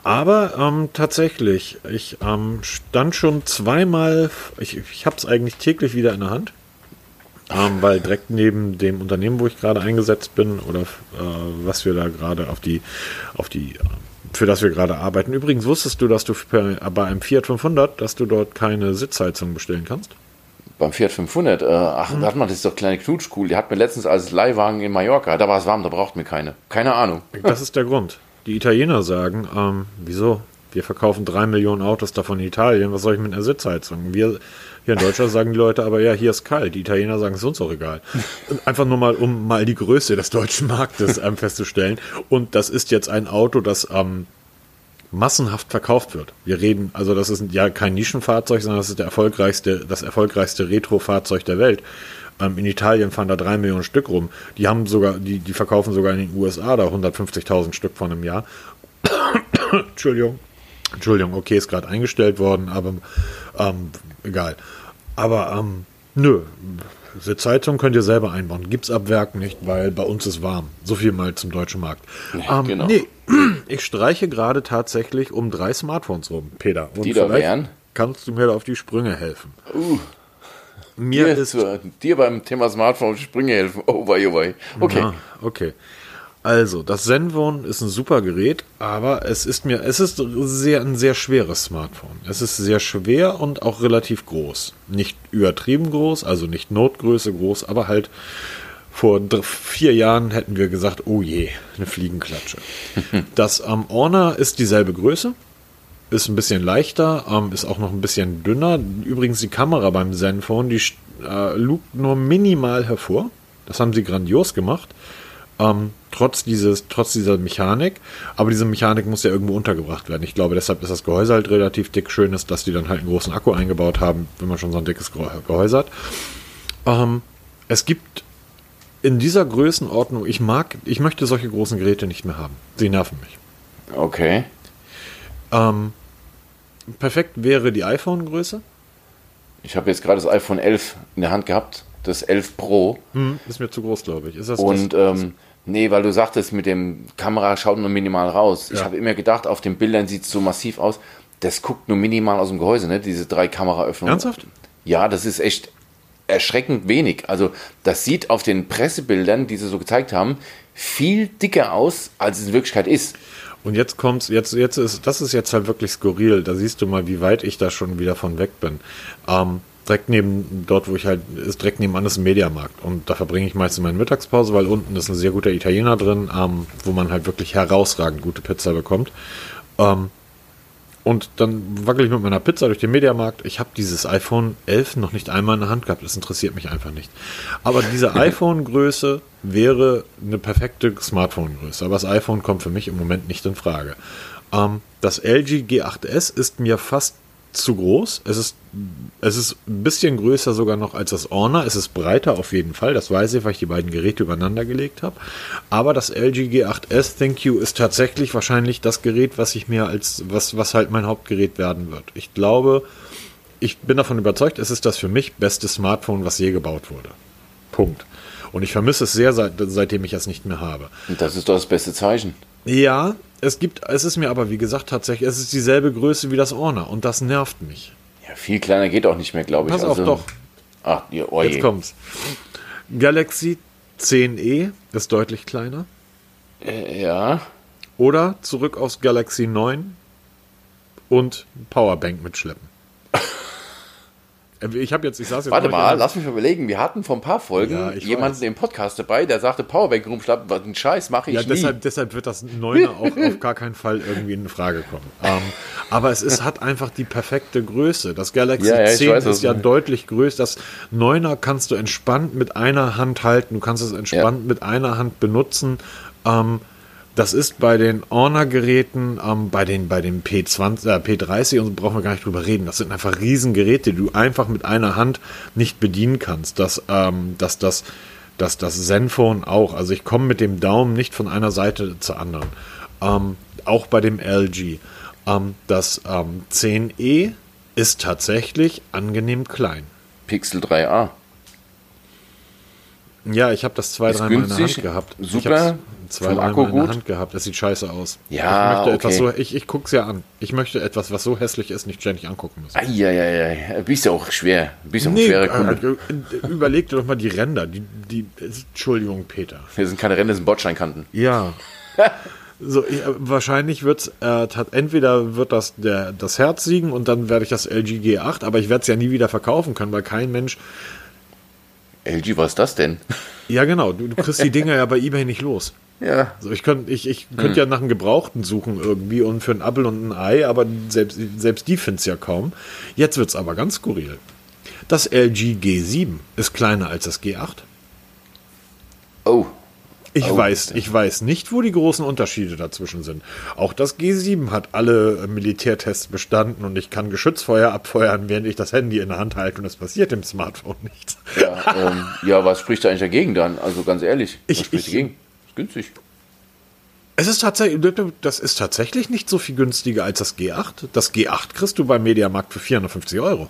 Aber ähm, tatsächlich, ich ähm, stand schon zweimal, ich, ich habe es eigentlich täglich wieder in der Hand, ähm, weil direkt neben dem Unternehmen, wo ich gerade eingesetzt bin oder äh, was wir da gerade auf die, auf die, äh, für das wir gerade arbeiten. Übrigens wusstest du, dass du bei einem Fiat 500, dass du dort keine Sitzheizung bestellen kannst? Beim Fiat 500, äh, ach, Mhm. warte mal, das ist doch kleine Knutschkuhl. Die hat mir letztens als Leihwagen in Mallorca, da war es warm, da braucht mir keine. Keine Ahnung. Das ist der Grund. Die Italiener sagen, ähm, wieso? Wir verkaufen drei Millionen Autos davon in Italien. Was soll ich mit einer Sitzheizung? Wir hier in Deutschland sagen die Leute aber, ja, hier ist kalt. Die Italiener sagen, es ist uns auch egal. Einfach nur mal, um mal die Größe des deutschen Marktes ähm, festzustellen. Und das ist jetzt ein Auto, das ähm, massenhaft verkauft wird. Wir reden, also das ist ja kein Nischenfahrzeug, sondern das ist der erfolgreichste, das erfolgreichste Retro-Fahrzeug der Welt. Ähm, in Italien fahren da drei Millionen Stück rum. Die haben sogar, die, die verkaufen sogar in den USA da 150.000 Stück von einem Jahr. Entschuldigung. Entschuldigung, okay, ist gerade eingestellt worden, aber ähm, egal. Aber ähm, nö, Sitzheizung könnt ihr selber einbauen. Gibt's ab Werk nicht, weil bei uns ist warm. So viel mal zum deutschen Markt. Ähm, genau. Nee, ich streiche gerade tatsächlich um drei Smartphones rum, Peter. Und Die da vielleicht wären? Kannst du mir da auf die Sprünge helfen? Uh, Mir dir, ist dir beim Thema Smartphone Sprünge helfen. Oh, wei, oh, wei. Okay. Ah, okay. Also, das Zenfone ist ein super Gerät, aber es ist mir, es ist sehr, ein sehr schweres Smartphone. Es ist sehr schwer und auch relativ groß. Nicht übertrieben groß, also nicht Notgröße groß, aber halt vor vier Jahren hätten wir gesagt, oh je, eine Fliegenklatsche. Das ähm, Honor ist dieselbe Größe, ist ein bisschen leichter, ähm, ist auch noch ein bisschen dünner. Übrigens die Kamera beim Zenfone, die äh, lugt nur minimal hervor. Das haben sie grandios gemacht. Ähm, trotz, dieses, trotz dieser Mechanik. Aber diese Mechanik muss ja irgendwo untergebracht werden. Ich glaube, deshalb ist das Gehäuse halt relativ dick. Schön ist, dass die dann halt einen großen Akku eingebaut haben, wenn man schon so ein dickes Geh- Gehäuse hat. Ähm, es gibt in dieser Größenordnung, ich mag, ich möchte solche großen Geräte nicht mehr haben. Sie nerven mich. Okay. Ähm, perfekt wäre die iPhone-Größe. Ich habe jetzt gerade das iPhone 11 in der Hand gehabt, das 11 Pro. Hm, ist mir zu groß, glaube ich. Ist das Und das, ähm, nee, weil du sagtest, mit dem Kamera schaut nur minimal raus. Ich Ja. habe immer gedacht, auf den Bildern sieht es so massiv aus. Das guckt nur minimal aus dem Gehäuse, ne? Diese drei Kameraöffnungen. Ernsthaft? Ja, das ist echt erschreckend wenig. Also das sieht auf den Pressebildern, die sie so gezeigt haben, viel dicker aus, als es in Wirklichkeit ist. Und jetzt kommt's, jetzt, jetzt ist, das ist jetzt halt wirklich skurril. Da siehst du mal, wie weit ich da schon wieder von weg bin. Ähm, direkt neben, dort, wo ich halt, ist direkt nebenan ist ein Mediamarkt. Und da verbringe ich meistens meine Mittagspause, weil unten ist ein sehr guter Italiener drin, ähm, wo man halt wirklich herausragend gute Pizza bekommt. Ähm, und dann wackel ich mit meiner Pizza durch den Mediamarkt. Ich habe dieses iPhone 11 noch nicht einmal in der Hand gehabt. Das interessiert mich einfach nicht. Aber diese iPhone-Größe wäre eine perfekte Smartphone-Größe. Aber das iPhone kommt für mich im Moment nicht in Frage. Ähm, das LG G8S ist mir fast zu groß. Es ist, es ist ein bisschen größer sogar noch als das Honor. Es ist breiter auf jeden Fall. Das weiß ich, weil ich die beiden Geräte übereinander gelegt habe. Aber das LG G8S Thank You ist tatsächlich wahrscheinlich das Gerät, was ich mir als, was, was halt mein Hauptgerät werden wird. Ich glaube, ich bin davon überzeugt, es ist das für mich beste Smartphone, was je gebaut wurde. Punkt. Und ich vermisse es sehr, seit, seitdem ich es nicht mehr habe. Und das ist doch das beste Zeichen. Ja, es gibt, es ist mir aber wie gesagt tatsächlich, es ist dieselbe Größe wie das Honor und das nervt mich. Ja, viel kleiner geht auch nicht mehr, glaube ich. Pass auf, doch. Ach, ja, oh Jetzt kommt's. Galaxy 10e ist deutlich kleiner. Äh, ja. Oder zurück aufs Galaxy 9 und Powerbank mitschleppen. Äh, ich habe jetzt, ich saß jetzt Warte mal, lass mich überlegen. Wir hatten vor ein paar Folgen ja, jemanden weiß. im Podcast dabei, der sagte, Powerbank rumschlappen, was ein Scheiß mache ich ja, deshalb, nie. deshalb wird das Neuner auch auf gar keinen Fall irgendwie in Frage kommen. Ähm, aber es ist, hat einfach die perfekte Größe. Das Galaxy ja, 10 weiß, ist ja deutlich größer. Das Neuner kannst du entspannt mit einer Hand halten. Du kannst es entspannt mit einer Hand benutzen. Ähm, das ist bei den Honor-Geräten, ähm, bei den, bei den P20, äh, P30 und so brauchen wir gar nicht drüber reden. Das sind einfach Riesengeräte, die du einfach mit einer Hand nicht bedienen kannst. Das, ähm, das, das, das, das Zenfone auch. Also ich komme mit dem Daumen nicht von einer Seite zur anderen. Ähm, auch bei dem LG. Ähm, das ähm, 10e ist tatsächlich angenehm klein. Pixel 3a. Ja, ich habe das zwei, dreimal in der Hand gehabt. Super. Zwei, dreimal in der Hand gehabt. Das sieht scheiße aus. Ja, ich möchte okay. etwas so, ich, ich guck's ja an. Ich möchte etwas, was so hässlich ist, nicht ständig angucken müssen. Eieiei, bist ja auch schwer. Bist ja auch nee, schwerer Kunde. Äh, überleg dir doch mal die Ränder. Die, die, Entschuldigung, Peter. Wir sind keine Ränder, das sind Bordsteinkanten. Ja. So, ich, wahrscheinlich wird äh, entweder wird das der, das Herz siegen und dann werde ich das LG G8, aber ich werde es ja nie wieder verkaufen können, weil kein Mensch LG, was ist das denn? Ja, genau. Du, du kriegst die Dinger ja bei eBay nicht los. Ja. Also ich könnte ich, ich könnt hm. ja nach einem Gebrauchten suchen irgendwie und für ein Apfel und ein Ei, aber selbst, selbst die findest ja kaum. Jetzt wird es aber ganz skurril. Das LG G7 ist kleiner als das G8. Oh. Ich oh. weiß, ich weiß nicht, wo die großen Unterschiede dazwischen sind. Auch das G7 hat alle Militärtests bestanden und ich kann Geschützfeuer abfeuern, während ich das Handy in der Hand halte und es passiert dem Smartphone nichts. Ja, ähm, ja was spricht eigentlich dagegen dann? Also ganz ehrlich, was ich, spricht ich, dagegen? Ist günstig. Es ist tatsächlich, das ist tatsächlich nicht so viel günstiger als das G8. Das G8 kriegst du beim Mediamarkt für 450 Euro.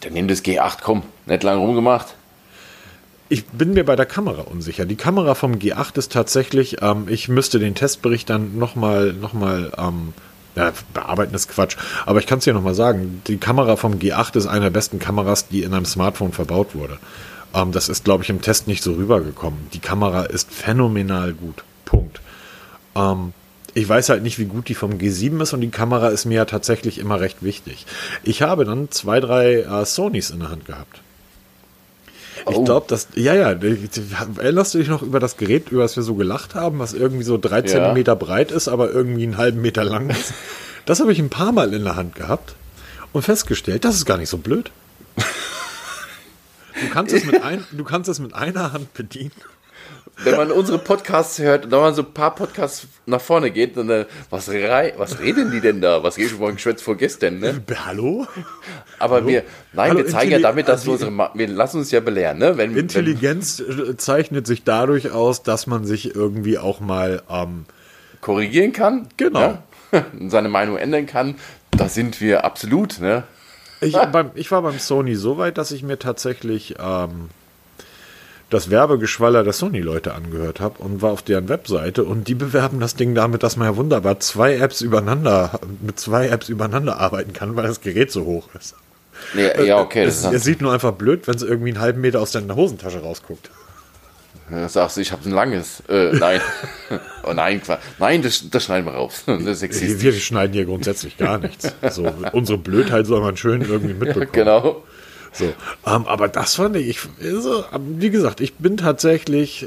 Dann nimm das G8, komm, nicht lang rumgemacht. Ich bin mir bei der Kamera unsicher. Die Kamera vom G8 ist tatsächlich, ähm, ich müsste den Testbericht dann nochmal, nochmal, ähm, ja, bearbeiten ist Quatsch. Aber ich kann es dir nochmal sagen. Die Kamera vom G8 ist eine der besten Kameras, die in einem Smartphone verbaut wurde. Ähm, das ist, glaube ich, im Test nicht so rübergekommen. Die Kamera ist phänomenal gut. Punkt. Ähm, ich weiß halt nicht, wie gut die vom G7 ist und die Kamera ist mir ja tatsächlich immer recht wichtig. Ich habe dann zwei, drei äh, Sonys in der Hand gehabt. Ich oh. glaube, dass, ja, ja, erinnerst du dich noch über das Gerät, über das wir so gelacht haben, was irgendwie so drei ja. Zentimeter breit ist, aber irgendwie einen halben Meter lang ist? Das habe ich ein paar Mal in der Hand gehabt und festgestellt, das ist gar nicht so blöd. Du kannst es mit, ein, du kannst es mit einer Hand bedienen wenn man unsere Podcasts hört und wenn man so ein paar Podcasts nach vorne geht, dann, äh, was, rei was reden die denn da? Was geht schon geschwätzt vor gestern, ne? Hallo? Aber Hallo? wir, nein, Hallo, wir zeigen ja damit, dass wir unsere, wir lassen uns ja belehren, ne? Wenn, Intelligenz wenn, zeichnet sich dadurch aus, dass man sich irgendwie auch mal, ähm, korrigieren kann. Genau. Ja? seine Meinung ändern kann. Da sind wir absolut, ne? Ich, beim, ich war beim Sony so weit, dass ich mir tatsächlich, ähm, das Werbegeschwaller der Sony-Leute angehört habe und war auf deren Webseite und die bewerben das Ding damit, dass man ja wunderbar zwei Apps übereinander, mit zwei Apps übereinander arbeiten kann, weil das Gerät so hoch ist. Ja, ja okay. Es, es sieht nur einfach blöd, wenn es irgendwie einen halben Meter aus deiner Hosentasche rausguckt. Ja, sagst du, ich habe ein langes. Äh, nein. oh nein, nein, das, das schneiden wir raus. Das existiert. Wir, wir schneiden hier grundsätzlich gar nichts. So, unsere Blödheit soll man schön irgendwie mitbekommen. genau. So, ähm, aber das fand ich, ich also, wie gesagt, ich bin tatsächlich,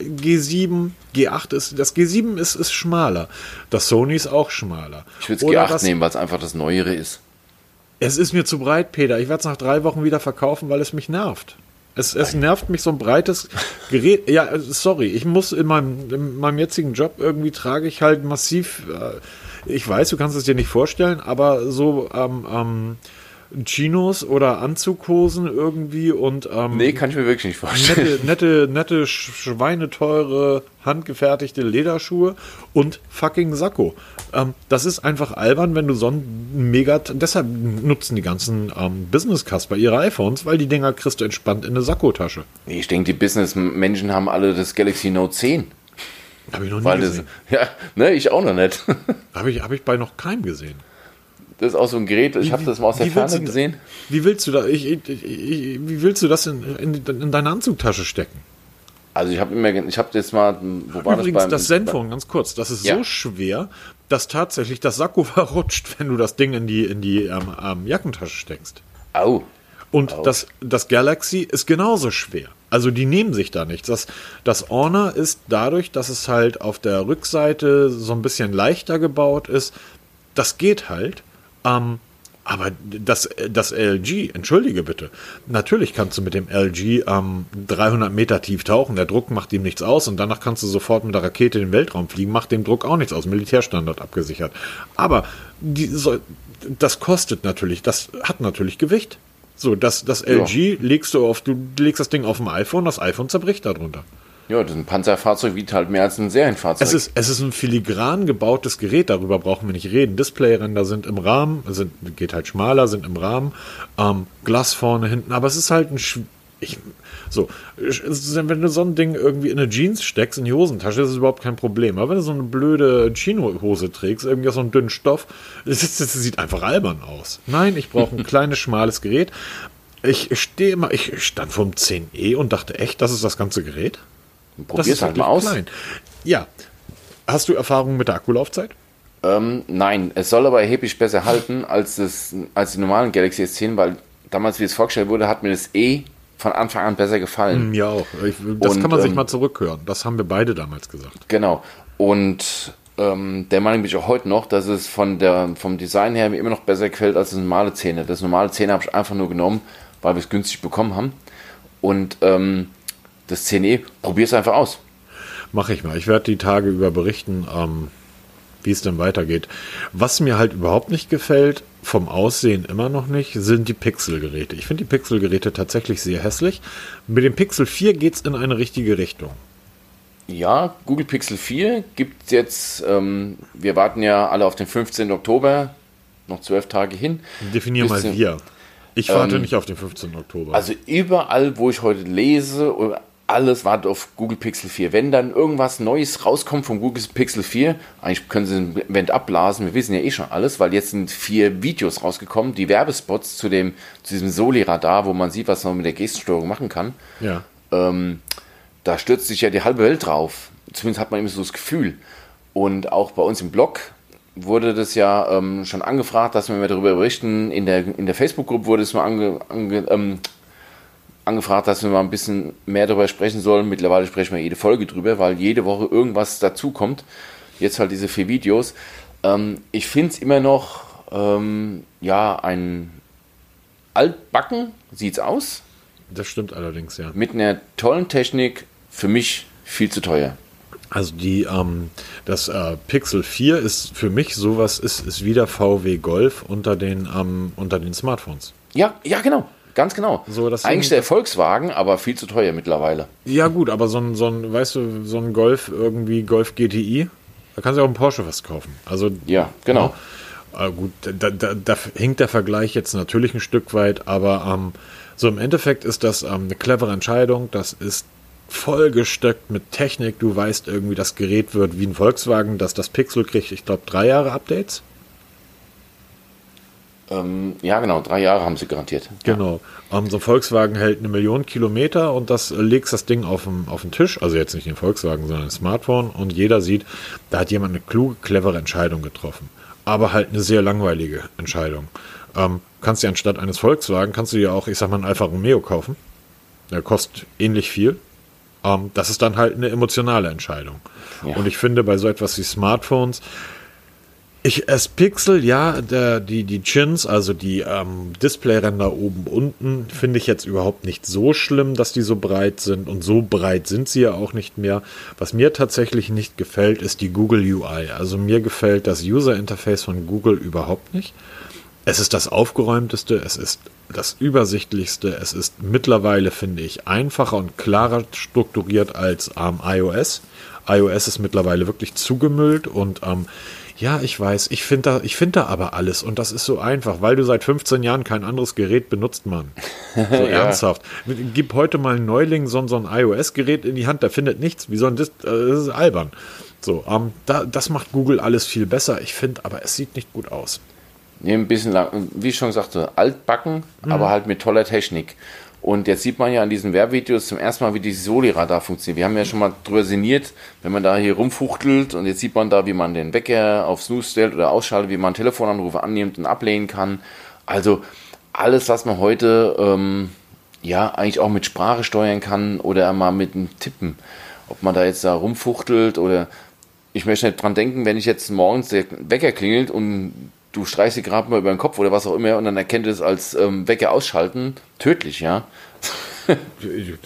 G7, G8 ist, das G7 ist, ist schmaler. Das Sony ist auch schmaler. Ich würde Oder G8 das- nehmen, weil es einfach das Neuere ist. Es ist mir zu breit, Peter. Ich werde es nach drei Wochen wieder verkaufen, weil es mich nervt. Es, es nervt mich so ein breites Gerät. Ja, äh, sorry, ich muss in meinem, in meinem jetzigen Job irgendwie trage ich halt massiv. Äh, ich weiß, du kannst es dir nicht vorstellen, aber so ähm, ähm, Chinos oder Anzughosen irgendwie und ähm, Nee, kann ich mir wirklich nicht vorstellen. nette, nette, nette, sch- schweineteure, handgefertigte Lederschuhe und fucking Sakko. Ähm, das ist einfach albern, wenn du so ein mega. Deshalb nutzen die ganzen ähm, Business-Casper ihre iPhones, weil die Dinger kriegst du entspannt in eine Sakkotasche. Nee, ich denke, die Business-Menschen haben alle das Galaxy Note 10. Habe ich noch nie Weil das, gesehen. ja, ne, ich auch noch nicht. Habe ich, hab ich bei noch keinem gesehen. Das ist auch so ein Gerät, ich habe das mal aus der Ferne du- gesehen. Wie willst du da, ich, ich, ich, wie willst du das in, in, in deine Anzugtasche stecken? Also ich habe immer, ich habe jetzt mal, wo war Übrigens, das beim... das Zenfone, ganz kurz, das ist Ja. so schwer, dass tatsächlich das Sakko verrutscht, wenn du das Ding in die, in die ähm, ähm, Jackentasche steckst. Au. Und Ouch. das, das Galaxy ist genauso schwer. Also die nehmen sich da nichts. Das, das Honor ist dadurch, dass es halt auf der Rückseite so ein bisschen leichter gebaut ist. Das geht halt. Ähm, aber das, das LG, entschuldige bitte, natürlich kannst du mit dem LG ähm, 300 Meter tief tauchen, der Druck macht ihm nichts aus und danach kannst du sofort mit der Rakete in den Weltraum fliegen, macht dem Druck auch nichts aus, Militärstandard abgesichert. Aber die, so, das kostet natürlich, das hat natürlich Gewicht. So, das, das LG legst du auf, du legst das Ding auf dem iPhone, das iPhone zerbricht darunter. Ja, das ist ein Panzerfahrzeug wiegt halt mehr als ein Serienfahrzeug. Es ist, es ist ein filigran gebautes Gerät, darüber brauchen wir nicht reden. Displayränder sind im Rahmen, sind, geht halt schmaler, sind im Rahmen, ähm, Glas vorne, hinten, aber es ist halt ein, Sch- ich, so, wenn du so ein Ding irgendwie in eine Jeans steckst, in die Hosentasche, ist es überhaupt kein Problem. Aber wenn du so eine blöde Chino-Hose trägst, irgendwie aus so einem dünnen Stoff, das, das sieht einfach albern aus. Nein, ich brauche ein kleines, schmales Gerät. Ich stehe immer, ich stand vom 10e und dachte echt, das ist das ganze Gerät? Das Probier's ist halt mal aus. klein. Ja. Hast du Erfahrung mit der Akkulaufzeit? Ähm, nein, es soll aber erheblich besser halten als, das, als die normalen Galaxy S10, weil damals, wie es vorgestellt wurde, hat mir das E von Anfang an besser gefallen. Mir auch. Ich, das Und, kann man sich ähm, mal zurückhören. Das haben wir beide damals gesagt. Genau. Und ähm, der Meinung bin ich auch heute noch, dass es von der, vom Design her mir immer noch besser gefällt als das normale Zähne. Das normale Zähne habe ich einfach nur genommen, weil wir es günstig bekommen haben. Und ähm, das 10e, probier es einfach aus. Mache ich mal. Ich werde die Tage über berichten, ähm, wie es denn weitergeht. Was mir halt überhaupt nicht gefällt, vom Aussehen immer noch nicht, sind die Pixel-Geräte. Ich finde die Pixel-Geräte tatsächlich sehr hässlich. Mit dem Pixel 4 geht es in eine richtige Richtung. Ja, Google Pixel 4 gibt jetzt, ähm, wir warten ja alle auf den 15. Oktober, noch zwölf Tage hin. Definier mal wir. Ich warte Ähm, nicht auf den 15. Oktober. Also überall, wo ich heute lese, alles wartet auf Google Pixel 4. Wenn dann irgendwas Neues rauskommt vom Google Pixel 4, eigentlich können sie den Event abblasen, wir wissen ja eh schon alles, weil jetzt sind vier Videos rausgekommen, die Werbespots zu dem, zu diesem Soli-Radar, wo man sieht, was man mit der Gestensteuerung machen kann. ja. ähm, da stürzt sich ja die halbe Welt drauf. Zumindest hat man immer so das Gefühl. Und auch bei uns im Blog wurde das ja ähm, schon angefragt, dass wir mal darüber berichten. In der, in der Facebook-Gruppe wurde es mal ange, ange, ähm, angefragt, dass wir mal ein bisschen mehr darüber sprechen sollen. Mittlerweile sprechen wir jede Folge drüber, weil jede Woche irgendwas dazukommt. Jetzt halt diese vier Videos. Ähm, ich finde es immer noch, ähm, ja, ein altbacken, sieht's aus Das stimmt allerdings, ja. mit einer tollen Technik für mich viel zu teuer. Also die, ähm, das äh, Pixel 4 ist für mich sowas, ist, ist wieder VW Golf unter den, ähm, unter den Smartphones. Ja, ja, genau. Ganz genau. So, das Eigentlich der Volkswagen, aber viel zu teuer mittlerweile. Ja gut, aber so ein, so ein, weißt du, so ein Golf, irgendwie Golf GTI, da kannst du auch einen Porsche was kaufen. Also Ja, genau. Ja, äh, gut, da, da, da hinkt der Vergleich jetzt natürlich ein Stück weit, aber ähm, so im Endeffekt ist das ähm, eine clevere Entscheidung. Das ist vollgesteckt mit Technik. Du weißt irgendwie, das Gerät wird wie ein Volkswagen, dass das Pixel kriegt, ich glaube, drei Jahre Updates. Ähm, ja, genau. Drei Jahre haben sie garantiert. Genau. Ähm, so ein Volkswagen hält eine Million Kilometer und das äh, legst das Ding auf den, auf den Tisch, also jetzt nicht den Volkswagen, sondern ein Smartphone und jeder sieht, da hat jemand eine kluge, clevere Entscheidung getroffen. Aber halt eine sehr langweilige Entscheidung. Ähm, kannst du anstatt eines Volkswagen, kannst du dir auch, ich sag mal, einen Alfa Romeo kaufen. Der kostet ähnlich viel. Ähm, das ist dann halt eine emotionale Entscheidung. Ja. Und ich finde, bei so etwas wie Smartphones, ich, es Pixel, ja, der, die, die Chins, also die ähm, Displayränder oben, unten, finde ich jetzt überhaupt nicht so schlimm, dass die so breit sind. Und so breit sind sie ja auch nicht mehr. Was mir tatsächlich nicht gefällt, ist die Google UI. Also mir gefällt das User Interface von Google überhaupt nicht. Es ist das aufgeräumteste, es ist das übersichtlichste, es ist mittlerweile, finde ich, einfacher und klarer strukturiert als ähm, iOS. iOS ist mittlerweile wirklich zugemüllt und ähm, ja, ich weiß, ich finde da, ich da aber alles und das ist so einfach, weil du seit 15 Jahren kein anderes Gerät benutzt, Mann. So ja. ernsthaft. Gib heute mal einen Neuling so, so ein iOS-Gerät in die Hand, der findet nichts. Wie soll das? Das ist albern. So, ähm, da, das macht Google alles viel besser. Ich finde, aber es sieht nicht gut aus. Nee, ein bisschen lang, wie ich schon sagte, altbacken, mhm. aber halt mit toller Technik. Und jetzt sieht man ja an diesen Werbevideos zum ersten Mal, wie dieses Soli-Radar funktioniert. Wir haben ja schon mal drüber sinniert, wenn man da hier rumfuchtelt und jetzt sieht man da, wie man den Wecker auf Snooze stellt oder ausschaltet, wie man Telefonanrufe annimmt und ablehnen kann. Also alles, was man heute ähm, ja eigentlich auch mit Sprache steuern kann oder mal mit einem Tippen. Ob man da jetzt da rumfuchtelt oder ich möchte nicht dran denken, wenn ich jetzt morgens der Wecker klingelt und du streichst sie gerade mal über den Kopf oder was auch immer und dann erkennt es als ähm, Wecker ausschalten. Tödlich, ja.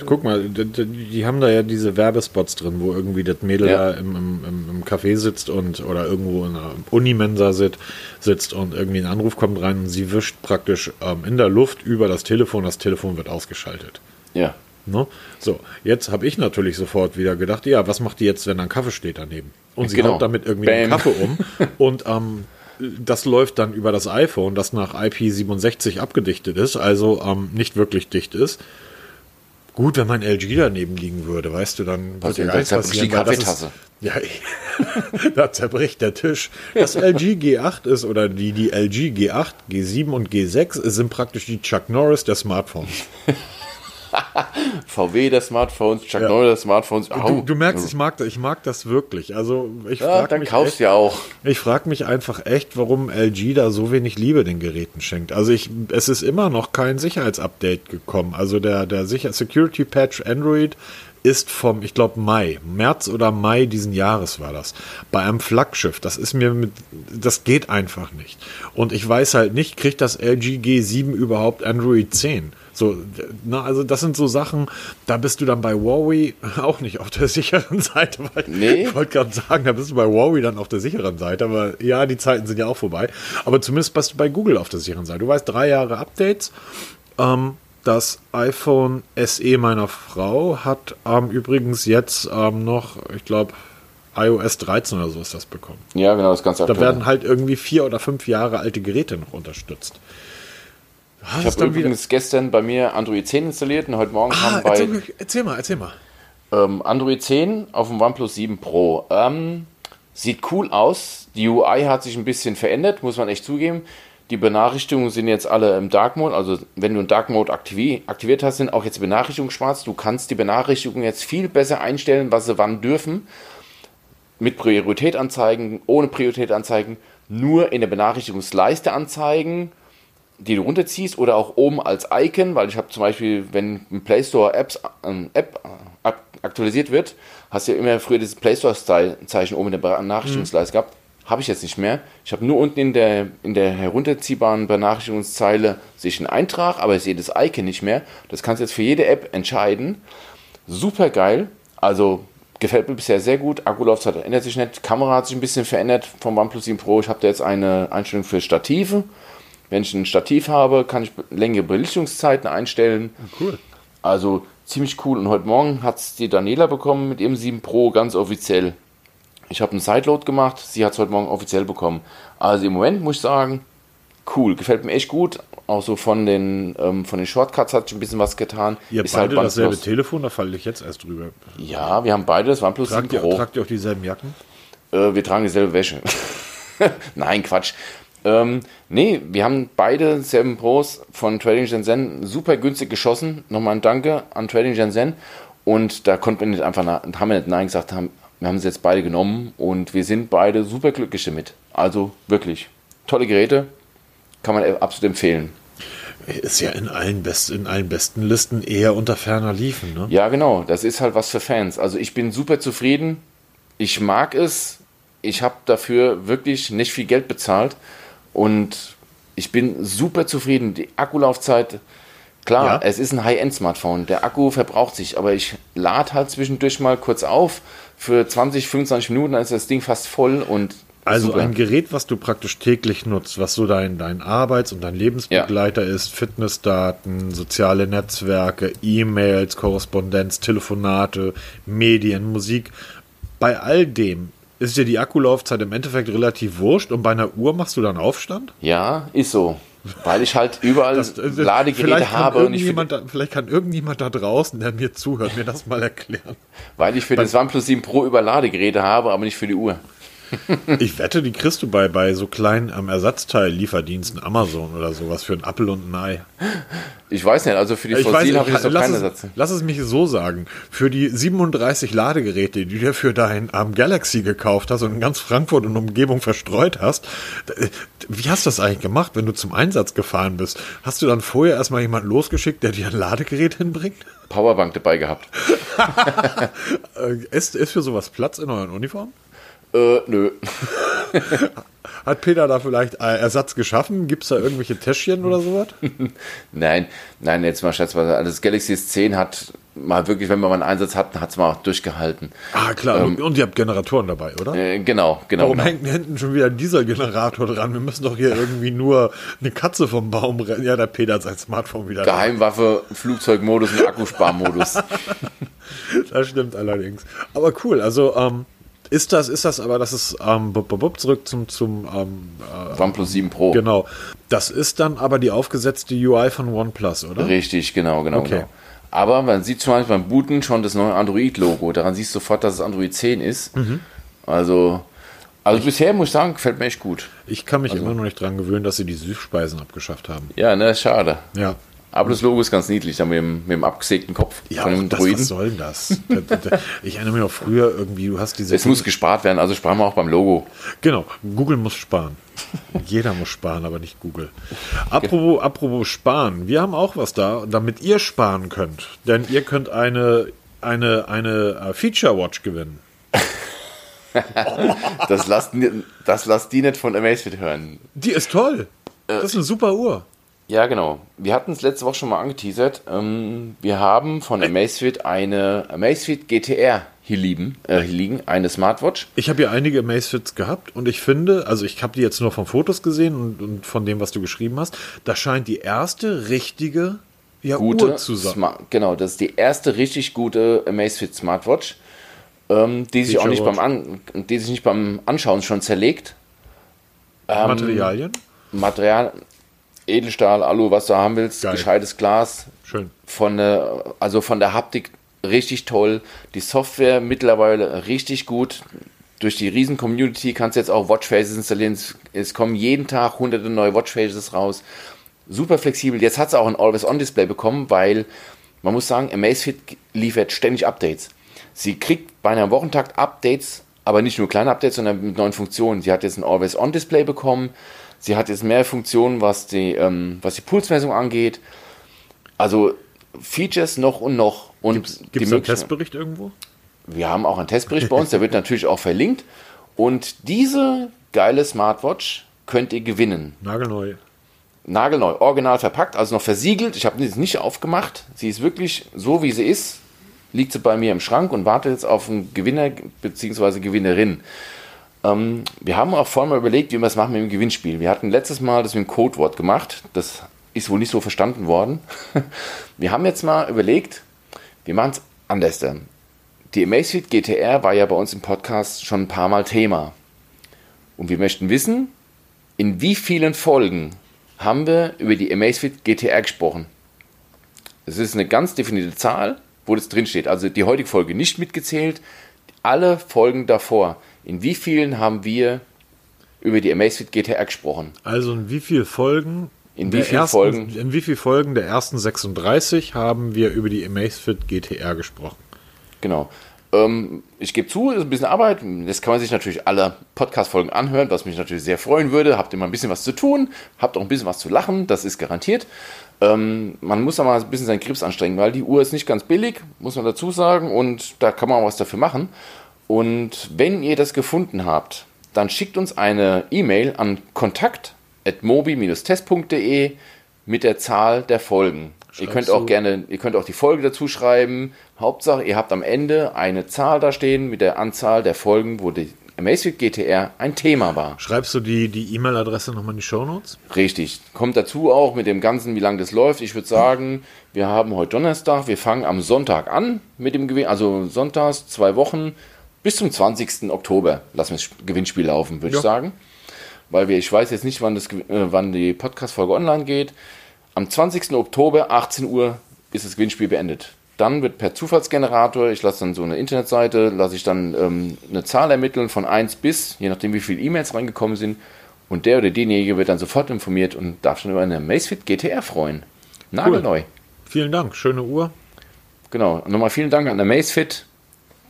Guck mal, die, die, haben da ja diese Werbespots drin, wo irgendwie das Mädel ja. da im, im, im, Café sitzt und oder irgendwo in einer Unimensa sitzt, sitzt und irgendwie ein Anruf kommt rein und sie wischt praktisch ähm, in der Luft über das Telefon, das Telefon wird ausgeschaltet. Ja. Ne? So, jetzt habe ich natürlich sofort wieder gedacht, ja, was macht die jetzt, wenn ein Kaffee steht daneben? Und sie genau. haut damit irgendwie Bam. einen Kaffee um und ähm, das läuft dann über das iPhone, das nach IP67 abgedichtet ist, also ähm, nicht wirklich dicht ist. Gut, wenn mein LG daneben liegen würde, weißt du, dann würde ja passieren. Die Kaffeetasse. ja, da zerbricht der Tisch. Das LG G8 ist, oder die, die LG G8, G7 und G6 sind praktisch die Chuck Norris der Smartphones. VW der Smartphones, Chuck ja. Norris der Smartphones. Du, du, merkst, ich mag, das, ich mag das wirklich. Also ich ja, dann mich kaufst echt, ja auch. Ich frage mich einfach echt, warum LG da so wenig Liebe den Geräten schenkt. Also ich, es ist immer noch kein Sicherheitsupdate gekommen. Also der, der Sicher Security Patch Android ist vom, ich glaube, Mai, März oder Mai diesen Jahres war das. Bei einem Flaggschiff. Das ist mir mit, das geht einfach nicht. Und ich weiß halt nicht, kriegt das LG G7 überhaupt Android 10? So, na, also das sind so Sachen, da bist du dann bei Huawei auch nicht auf der sicheren Seite. Weil nee. Ich wollte gerade sagen, da bist du bei Huawei dann auf der sicheren Seite, aber ja, die Zeiten sind ja auch vorbei. Aber zumindest bist du bei Google auf der sicheren Seite. Du weißt, drei Jahre Updates. Ähm, das iPhone SE meiner Frau hat ähm, übrigens jetzt ähm, noch, ich glaube, iOS 13 oder so ist das bekommen. Ja, genau, das ganze Da werden halt irgendwie vier oder fünf Jahre alte Geräte noch unterstützt. Was ich habe übrigens wieder? gestern bei mir Android 10 installiert und heute Morgen ah, kam bei. Erzähl, erzähl, mal, erzähl mal. Ähm, Android 10 auf dem OnePlus 7 Pro. Ähm, sieht cool aus. Die UI hat sich ein bisschen verändert, muss man echt zugeben. Die Benachrichtigungen sind jetzt alle im Dark Mode. Also, wenn du einen Dark Mode aktiviert, hast, sind auch jetzt Benachrichtigungen schwarz. Du kannst die Benachrichtigungen jetzt viel besser einstellen, was sie wann dürfen. Mit Priorität anzeigen, ohne Priorität anzeigen, nur in der Benachrichtigungsleiste anzeigen die du runterziehst oder auch oben als Icon, weil ich habe zum Beispiel, wenn ein Play Store Apps, äh, App aktualisiert wird, hast du ja immer früher dieses Play Store Zeichen oben in der Benachrichtigungsleiste mhm. gehabt. Habe ich jetzt nicht mehr. Ich habe nur unten in der, in der herunterziehbaren Benachrichtigungszeile sich einen Eintrag, aber ich sehe das Icon nicht mehr. Das kannst du jetzt für jede App entscheiden. Super geil. Also gefällt mir bisher sehr gut. Akkulaufzeit ändert sich nicht. Kamera hat sich ein bisschen verändert vom OnePlus 7 Pro. Ich habe da jetzt eine Einstellung für Stative wenn ich ein Stativ habe, kann ich längere Belichtungszeiten einstellen. Cool. Also ziemlich cool. Und heute Morgen hat es die Daniela bekommen mit ihrem 7 Pro ganz offiziell. Ich habe einen Sideload gemacht, sie hat es heute Morgen offiziell bekommen. Also im Moment muss ich sagen, cool, gefällt mir echt gut. Auch so von den, ähm, von den Shortcuts hat sich ein bisschen was getan. Ihr habt halt beide halt dasselbe Telefon, da falle ich jetzt erst drüber. Ja, wir haben beide das OnePlus tragt 7 Pro. Ihr, tragt ihr auch dieselben Jacken? Äh, wir tragen dieselbe Wäsche. Nein, Quatsch. Ähm, nee, wir haben beide 7 Pros von Trading Shenzhen super günstig geschossen. Nochmal ein Danke an Trading Shenzhen. Und da konnten wir nicht einfach, haben wir nicht Nein gesagt, haben, wir haben sie jetzt beide genommen und wir sind beide super glücklich damit. Also wirklich tolle Geräte, kann man absolut empfehlen. Ist ja in allen, best, in allen besten Listen eher unter ferner liefen, ne? Ja, genau. Das ist halt was für Fans. Also ich bin super zufrieden. Ich mag es. Ich habe dafür wirklich nicht viel Geld bezahlt. Und ich bin super zufrieden. Die Akkulaufzeit, klar, Ja. es ist ein High-End-Smartphone. Der Akku verbraucht sich, aber ich lade halt zwischendurch mal kurz auf. Für 20, 25 Minuten dann ist das Ding fast voll und Also super. ein Gerät, was du praktisch täglich nutzt, was so dein, dein Arbeits- und dein Lebensbegleiter ist, Fitnessdaten, soziale Netzwerke, E-Mails, Korrespondenz, Telefonate, Medien, Musik. Bei all dem ist dir die Akkulaufzeit im Endeffekt relativ wurscht und bei einer Uhr machst du dann Aufstand? Ja, ist so. Weil ich halt überall Das- äh, Ladegeräte vielleicht habe und ich da, vielleicht kann irgendjemand da draußen, der mir zuhört, mir das mal erklären. weil ich für das OnePlus 7 Pro über Ladegeräte habe, aber nicht für die Uhr. Ich wette, die kriegst du bei, bei so kleinen ähm, Ersatzteil-Lieferdiensten, Amazon oder sowas für ein Apfel und ein Ei. Ich weiß nicht, also für die Fossil habe ich jetzt noch keine es, Sätze. lass es mich so sagen. Für die 37 Ladegeräte, die du dir für dein ähm, Galaxy gekauft hast und in ganz Frankfurt und Umgebung verstreut hast, d- wie hast du das eigentlich gemacht, wenn du zum Einsatz gefahren bist? Hast du dann vorher erstmal jemanden losgeschickt, der dir ein Ladegerät hinbringt? Powerbank dabei gehabt. Äh, ist, ist für sowas Platz in euren Uniformen? Äh, nö. Hat Peter da vielleicht äh, Ersatz geschaffen? Gibt es da irgendwelche Täschchen oder sowas? Nein, nein, jetzt mal scherzweise. Also das Galaxy S10 hat mal wirklich, wenn wir mal einen Einsatz hatten, hat es mal auch durchgehalten. Ah, klar. und, und ihr habt Generatoren dabei, oder? Äh, genau, genau. Warum genau. hängt hinten schon wieder ein Dieselgenerator dran? Wir müssen doch hier irgendwie nur eine Katze vom Baum rennen. Ja, der Peter hat sein Smartphone wieder. Geheimwaffe, Flugzeugmodus und Akkusparmodus. Das stimmt allerdings. Aber cool, also ähm, ist das, ist das aber, das ist, ähm, bub, bub, bub, zurück zum, zum ähm, äh, OnePlus 7 Pro. genau. Das ist dann aber die aufgesetzte UI von OnePlus, oder? Richtig, genau, genau, Okay. genau. Aber man sieht zum Beispiel beim Booten schon das neue Android-Logo. Daran siehst du sofort, dass es Android 10 ist. Mhm. Also, also bisher muss ich sagen, gefällt mir echt gut. Ich kann mich Also immer noch nicht dran gewöhnen, dass sie die Süßspeisen abgeschafft haben. Ja, ne, schade. Ja. Aber das Logo ist ganz niedlich, da mit dem, mit dem abgesägten Kopf Ja, von dem das, Druiden. was soll denn das? Da- da- da- ich erinnere mich noch früher irgendwie, du hast diese. Es muss gespart werden, also sparen wir auch beim Logo. Genau, Google muss sparen. Jeder muss sparen, aber nicht Google. Apropos, apropos sparen, wir haben auch was da, damit ihr sparen könnt. Denn ihr könnt eine, eine, eine äh, Feature Watch gewinnen. Das lasst, das lasst die nicht von Amazfit hören. Die ist toll. Äh. Das ist eine super Uhr. Ja, genau. Wir hatten es letzte Woche schon mal angeteasert. Ähm, wir haben von Amazfit eine Amazfit GTR hier liegen, äh, hier liegen eine Smartwatch. Ich habe ja einige Amazfits gehabt und ich finde, also ich habe die jetzt nur von Fotos gesehen und, und von dem, was du geschrieben hast, das scheint die erste richtige ja, Gute Uhr zu sein. Smart, genau, das ist die erste richtig gute Amazfit Smartwatch, ähm, die sich auch nicht beim, An die sich nicht beim Anschauen schon zerlegt. Ähm, Materialien? Material, Edelstahl, Alu, was du haben willst, Geil. gescheites Glas, Schön. von der, also von der Haptik richtig toll. Die Software mittlerweile richtig gut. Durch die riesen Community kannst du jetzt auch Watchfaces installieren. Es, es kommen jeden Tag hunderte neue Watchfaces raus. Super flexibel. Jetzt hat es auch ein Always-On-Display bekommen, weil man muss sagen, Amazfit liefert ständig Updates. Sie kriegt bei einem Wochentakt Updates, aber nicht nur kleine Updates, sondern mit neuen Funktionen. Sie hat jetzt ein Always-On-Display bekommen. Sie hat jetzt mehr Funktionen, was die, ähm, was die Pulsmessung angeht. Also Features noch und noch. Und Gibt es einen Testbericht irgendwo? wir haben auch einen Testbericht bei uns, der wird natürlich auch verlinkt. Und diese geile Smartwatch könnt ihr gewinnen. Nagelneu. Nagelneu, original verpackt, also noch versiegelt. Ich habe sie nicht aufgemacht. Sie ist wirklich so, wie sie ist. Liegt sie bei mir im Schrank und wartet jetzt auf einen Gewinner bzw. Gewinnerin. Ähm, wir haben auch vorher mal überlegt, wie wir es machen mit dem Gewinnspiel. Wir hatten letztes Mal das mit dem Codewort gemacht. Das ist wohl nicht so verstanden worden. Wir haben jetzt mal überlegt, wir machen es anders. Dann. Die Amazfit GTR war ja bei uns im Podcast schon ein paar Mal Thema. Und wir möchten wissen, in wie vielen Folgen haben wir über die Amazfit GTR gesprochen? Es ist eine ganz definierte Zahl, wo das drin steht. Also die heutige Folge nicht mitgezählt, alle Folgen davor. In wie vielen haben wir über die Amazfit GTR gesprochen? Also in wie viel Folgen? In wie viel ersten, Folgen? In wie viel Folgen der ersten 36 haben wir über die Amazfit GTR gesprochen? Genau. Ähm, ich gebe zu, ist ein bisschen Arbeit. Das kann man sich natürlich alle Podcast-Folgen anhören, was mich natürlich sehr freuen würde. Habt ihr mal ein bisschen was zu tun, habt auch ein bisschen was zu lachen, das ist garantiert. Ähm, man muss da mal ein bisschen seinen Grips anstrengen, weil die Uhr ist nicht ganz billig, muss man dazu sagen, und da kann man auch was dafür machen. Und wenn ihr das gefunden habt, dann schickt uns eine E-Mail an kontakt.mobi-test.de mit der Zahl der Folgen. ihr könnt auch gerne, ihr könnt auch die Folge dazu schreiben. Hauptsache, ihr habt am Ende eine Zahl da stehen mit der Anzahl der Folgen, wo die Amazfit GTR ein Thema war. Schreibst du die die E-Mail-Adresse nochmal in die Show Notes? Richtig. Kommt dazu auch mit dem Ganzen, wie lange das läuft. Ich würde sagen, wir haben heute Donnerstag, wir fangen am Sonntag an mit dem Gewinn, also sonntags, zwei Wochen, bis zum 20. Oktober lassen wir das Gewinnspiel laufen, würde Ja. ich sagen. Weil wir, ich weiß jetzt nicht, wann, das, äh, wann die Podcast-Folge online geht. Am 20. Oktober, 18 Uhr, ist das Gewinnspiel beendet. Dann wird per Zufallsgenerator, ich lasse dann so eine Internetseite, lasse ich dann ähm, eine Zahl ermitteln von 1 bis, je nachdem wie viele E-Mails reingekommen sind. Und der oder diejenige wird dann sofort informiert und darf schon über eine Macefit GTR freuen. Nagelneu. Vielen Dank, schöne Uhr. Genau. Und nochmal vielen Dank an der Macefit,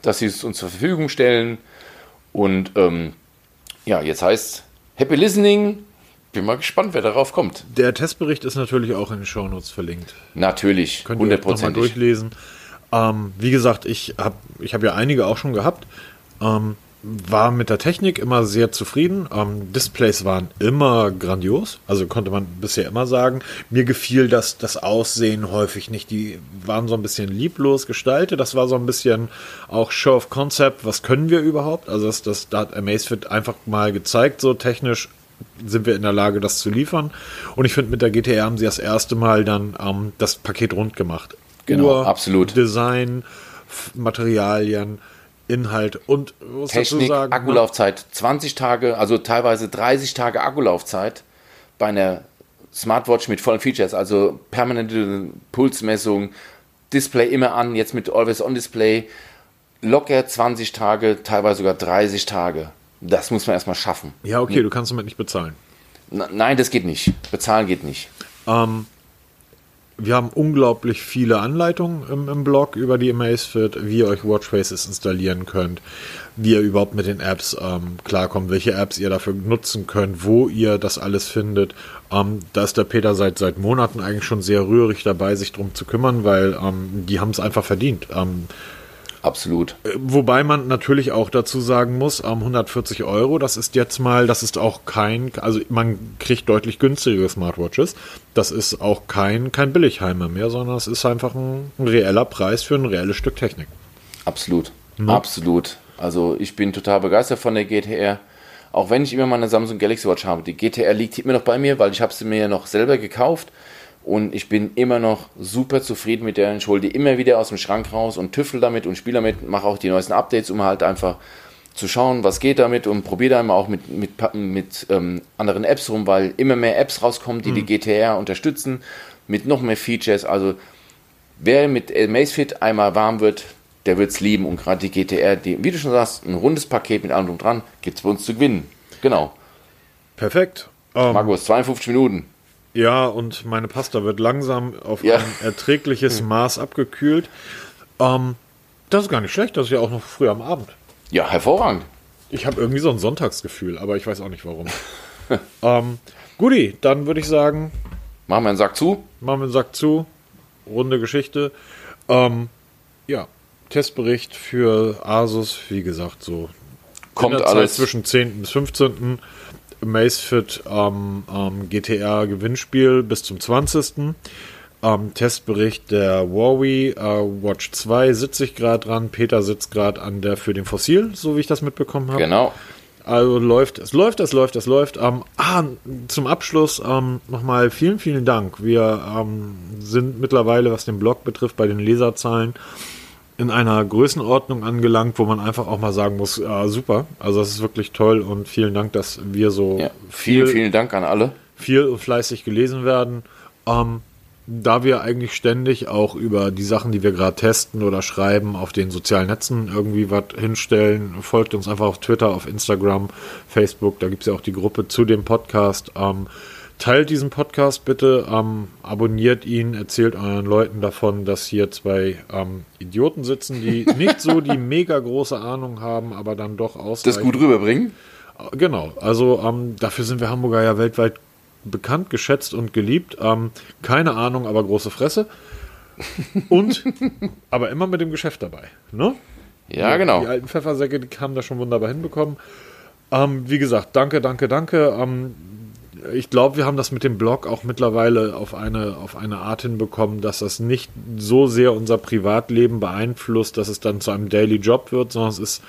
dass sie es uns zur Verfügung stellen. Und ähm, ja, jetzt heißt Happy Listening. Bin mal gespannt, wer darauf kommt. Der Testbericht ist natürlich auch in den Show Notes verlinkt. Natürlich, Könnt ihr nochmal durchlesen. Ähm, wie gesagt, ich habe ich hab ja einige auch schon gehabt. Ähm, war mit der Technik immer sehr zufrieden. Ähm, Displays waren immer grandios, also konnte man bisher immer sagen. Mir gefiel das, das Aussehen häufig nicht. Die waren so ein bisschen lieblos gestaltet. Das war so ein bisschen auch Show of Concept. Was können wir überhaupt? Also das, das, da hat Amazfit einfach mal gezeigt, so technisch sind wir in der Lage, das zu liefern. Und ich finde, mit der GTR haben sie das erste Mal dann ähm, das Paket rund gemacht. Genau, absolut. Design, Materialien, Inhalt und was Technik, sagen, ne? Akkulaufzeit 20 Tage, also teilweise 30 Tage Akkulaufzeit bei einer Smartwatch mit vollen Features, also permanente Pulsmessung, Display immer an, jetzt mit Always-On-Display, locker 20 Tage, teilweise sogar 30 Tage. Das muss man erstmal schaffen. Ja, okay, du kannst damit nicht bezahlen. N- Nein, das geht nicht. Bezahlen geht nicht. Ähm, wir haben unglaublich viele Anleitungen im, im Blog über die Amazfit, wie ihr euch Watchfaces installieren könnt, wie ihr überhaupt mit den Apps ähm, klarkommt, welche Apps ihr dafür nutzen könnt, wo ihr das alles findet. Ähm, da ist der Peter seit, seit Monaten eigentlich schon sehr rührig dabei, sich drum zu kümmern, weil ähm, die haben es einfach verdient. Ähm, Absolut. Wobei man natürlich auch dazu sagen muss, ähm, 140 Euro, das ist jetzt mal, das ist auch kein, also man kriegt deutlich günstigere Smartwatches. Das ist auch kein, kein Billigheimer mehr, sondern es ist einfach ein, ein reeller Preis für ein reelles Stück Technik. Absolut. Absolut. Also ich bin total begeistert von der GTR. Auch wenn ich immer mal eine Samsung Galaxy Watch habe. Die GTR liegt immer noch bei mir, weil ich habe sie mir ja noch selber gekauft. Und ich bin immer noch super zufrieden mit der. Ich hole die immer wieder aus dem Schrank raus und tüffel damit und spiele damit. Mache auch die neuesten Updates, um halt einfach zu schauen, was geht damit und probiere da immer auch mit, mit, mit ähm, anderen Apps rum, weil immer mehr Apps rauskommen, die die GTR unterstützen, mit noch mehr Features. Also wer mit Amazfit einmal warm wird, der wird es lieben. Und gerade die GTR, die, wie du schon sagst, ein rundes Paket mit allem drum dran, gibt es bei uns zu gewinnen. Genau. Perfekt. Ähm, Markus, 52 Minuten. Ja, und meine Pasta wird langsam auf Ja. ein erträgliches Maß abgekühlt. Ähm, das ist gar nicht schlecht, das ist ja auch noch früh am Abend. Ja, hervorragend. Ich habe irgendwie so ein Sonntagsgefühl, aber ich weiß auch nicht warum. ähm, Guti, dann würde ich sagen, Machen wir einen Sack zu. machen wir den Sack zu. Runde Geschichte. Ähm, ja, Testbericht für Asus, wie gesagt, so Kommt der Zeit alles. zwischen 10. bis 15. Macefit ähm, ähm, GTR Gewinnspiel bis zum 20. Ähm, Testbericht der Huawei äh, Watch 2 sitze ich gerade dran. Peter sitzt gerade an der für den Fossil, so wie ich das mitbekommen habe. Genau. Also läuft, es läuft, es läuft, es läuft. Ähm, ah, zum Abschluss ähm, nochmal vielen, vielen Dank. Wir ähm, sind mittlerweile, was den Blog betrifft, bei den Leserzahlen in einer Größenordnung angelangt, wo man einfach auch mal sagen muss, äh, super. Also das ist wirklich toll und vielen Dank, dass wir so Ja. viel, Vielen, vielen Dank an alle. viel und fleißig gelesen werden. Ähm, da wir eigentlich ständig auch über die Sachen, die wir gerade testen oder schreiben, auf den sozialen Netzen irgendwie was hinstellen, folgt uns einfach auf Twitter, auf Instagram, Facebook, da gibt es ja auch die Gruppe zu dem Podcast. Ähm, teilt diesen Podcast bitte, ähm, abonniert ihn, erzählt euren Leuten davon, dass hier zwei ähm, Idioten sitzen, die nicht so die mega große Ahnung haben, aber dann doch ausreichend. Das gut rüberbringen. Genau, also ähm, dafür sind wir Hamburger ja weltweit bekannt, geschätzt und geliebt. Ähm, keine Ahnung, aber große Fresse. Und, aber immer mit dem Geschäft dabei. Ne? Ja, die, genau. Die alten Pfeffersäcke, die haben das schon wunderbar hinbekommen. Ähm, wie gesagt, danke, danke, danke. Ich glaube, wir haben das mit dem Blog auch mittlerweile auf eine, auf eine Art hinbekommen, dass das nicht so sehr unser Privatleben beeinflusst, dass es dann zu einem Daily Job wird, sondern es ist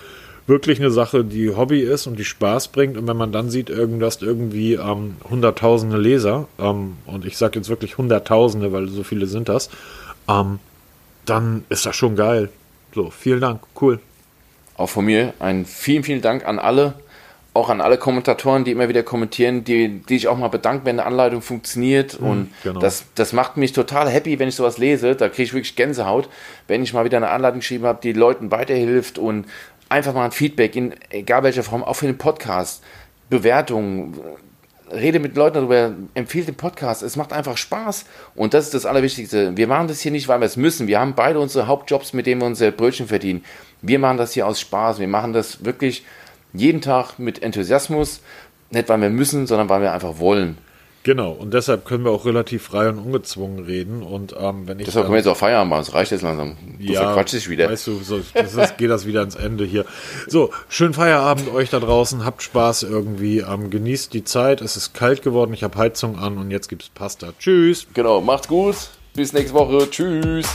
wirklich eine Sache, die Hobby ist und die Spaß bringt. Und wenn man dann sieht, irgendwas irgendwie ähm, hunderttausende Leser, ähm, und ich sage jetzt wirklich hunderttausende, weil so viele sind das, ähm, dann ist das schon geil. So, vielen Dank, cool. Auch von mir ein vielen, vielen Dank an alle, auch an alle Kommentatoren, die immer wieder kommentieren, die, die ich auch mal bedanken, wenn eine Anleitung funktioniert. Mhm, und genau. das, das macht mich total happy, wenn ich sowas lese. Da kriege ich wirklich Gänsehaut, wenn ich mal wieder eine Anleitung geschrieben habe, die Leuten weiterhilft und einfach mal ein Feedback in egal welcher Form, auch für den Podcast, Bewertungen, rede mit Leuten darüber, empfehle den Podcast. Es macht einfach Spaß. Und das ist das Allerwichtigste. Wir machen das hier nicht, weil wir es müssen. Wir haben beide unsere Hauptjobs, mit denen wir unser Brötchen verdienen. Wir machen das hier aus Spaß. Wir machen das wirklich jeden Tag mit Enthusiasmus. Nicht, weil wir müssen, sondern weil wir einfach wollen. Genau, und deshalb können wir auch relativ frei und ungezwungen reden. Und ähm, wenn ich deshalb können wir jetzt auch Feierabend machen, es reicht jetzt langsam. Du ja, verquatsch dich wieder. Weißt du, so, das ist, geht das wieder ans Ende hier. So, schönen Feierabend euch da draußen, habt Spaß irgendwie, ähm, genießt die Zeit. Es ist kalt geworden, ich habe Heizung an und jetzt gibt's Pasta. Tschüss. Genau, macht's gut. Bis nächste Woche. Tschüss.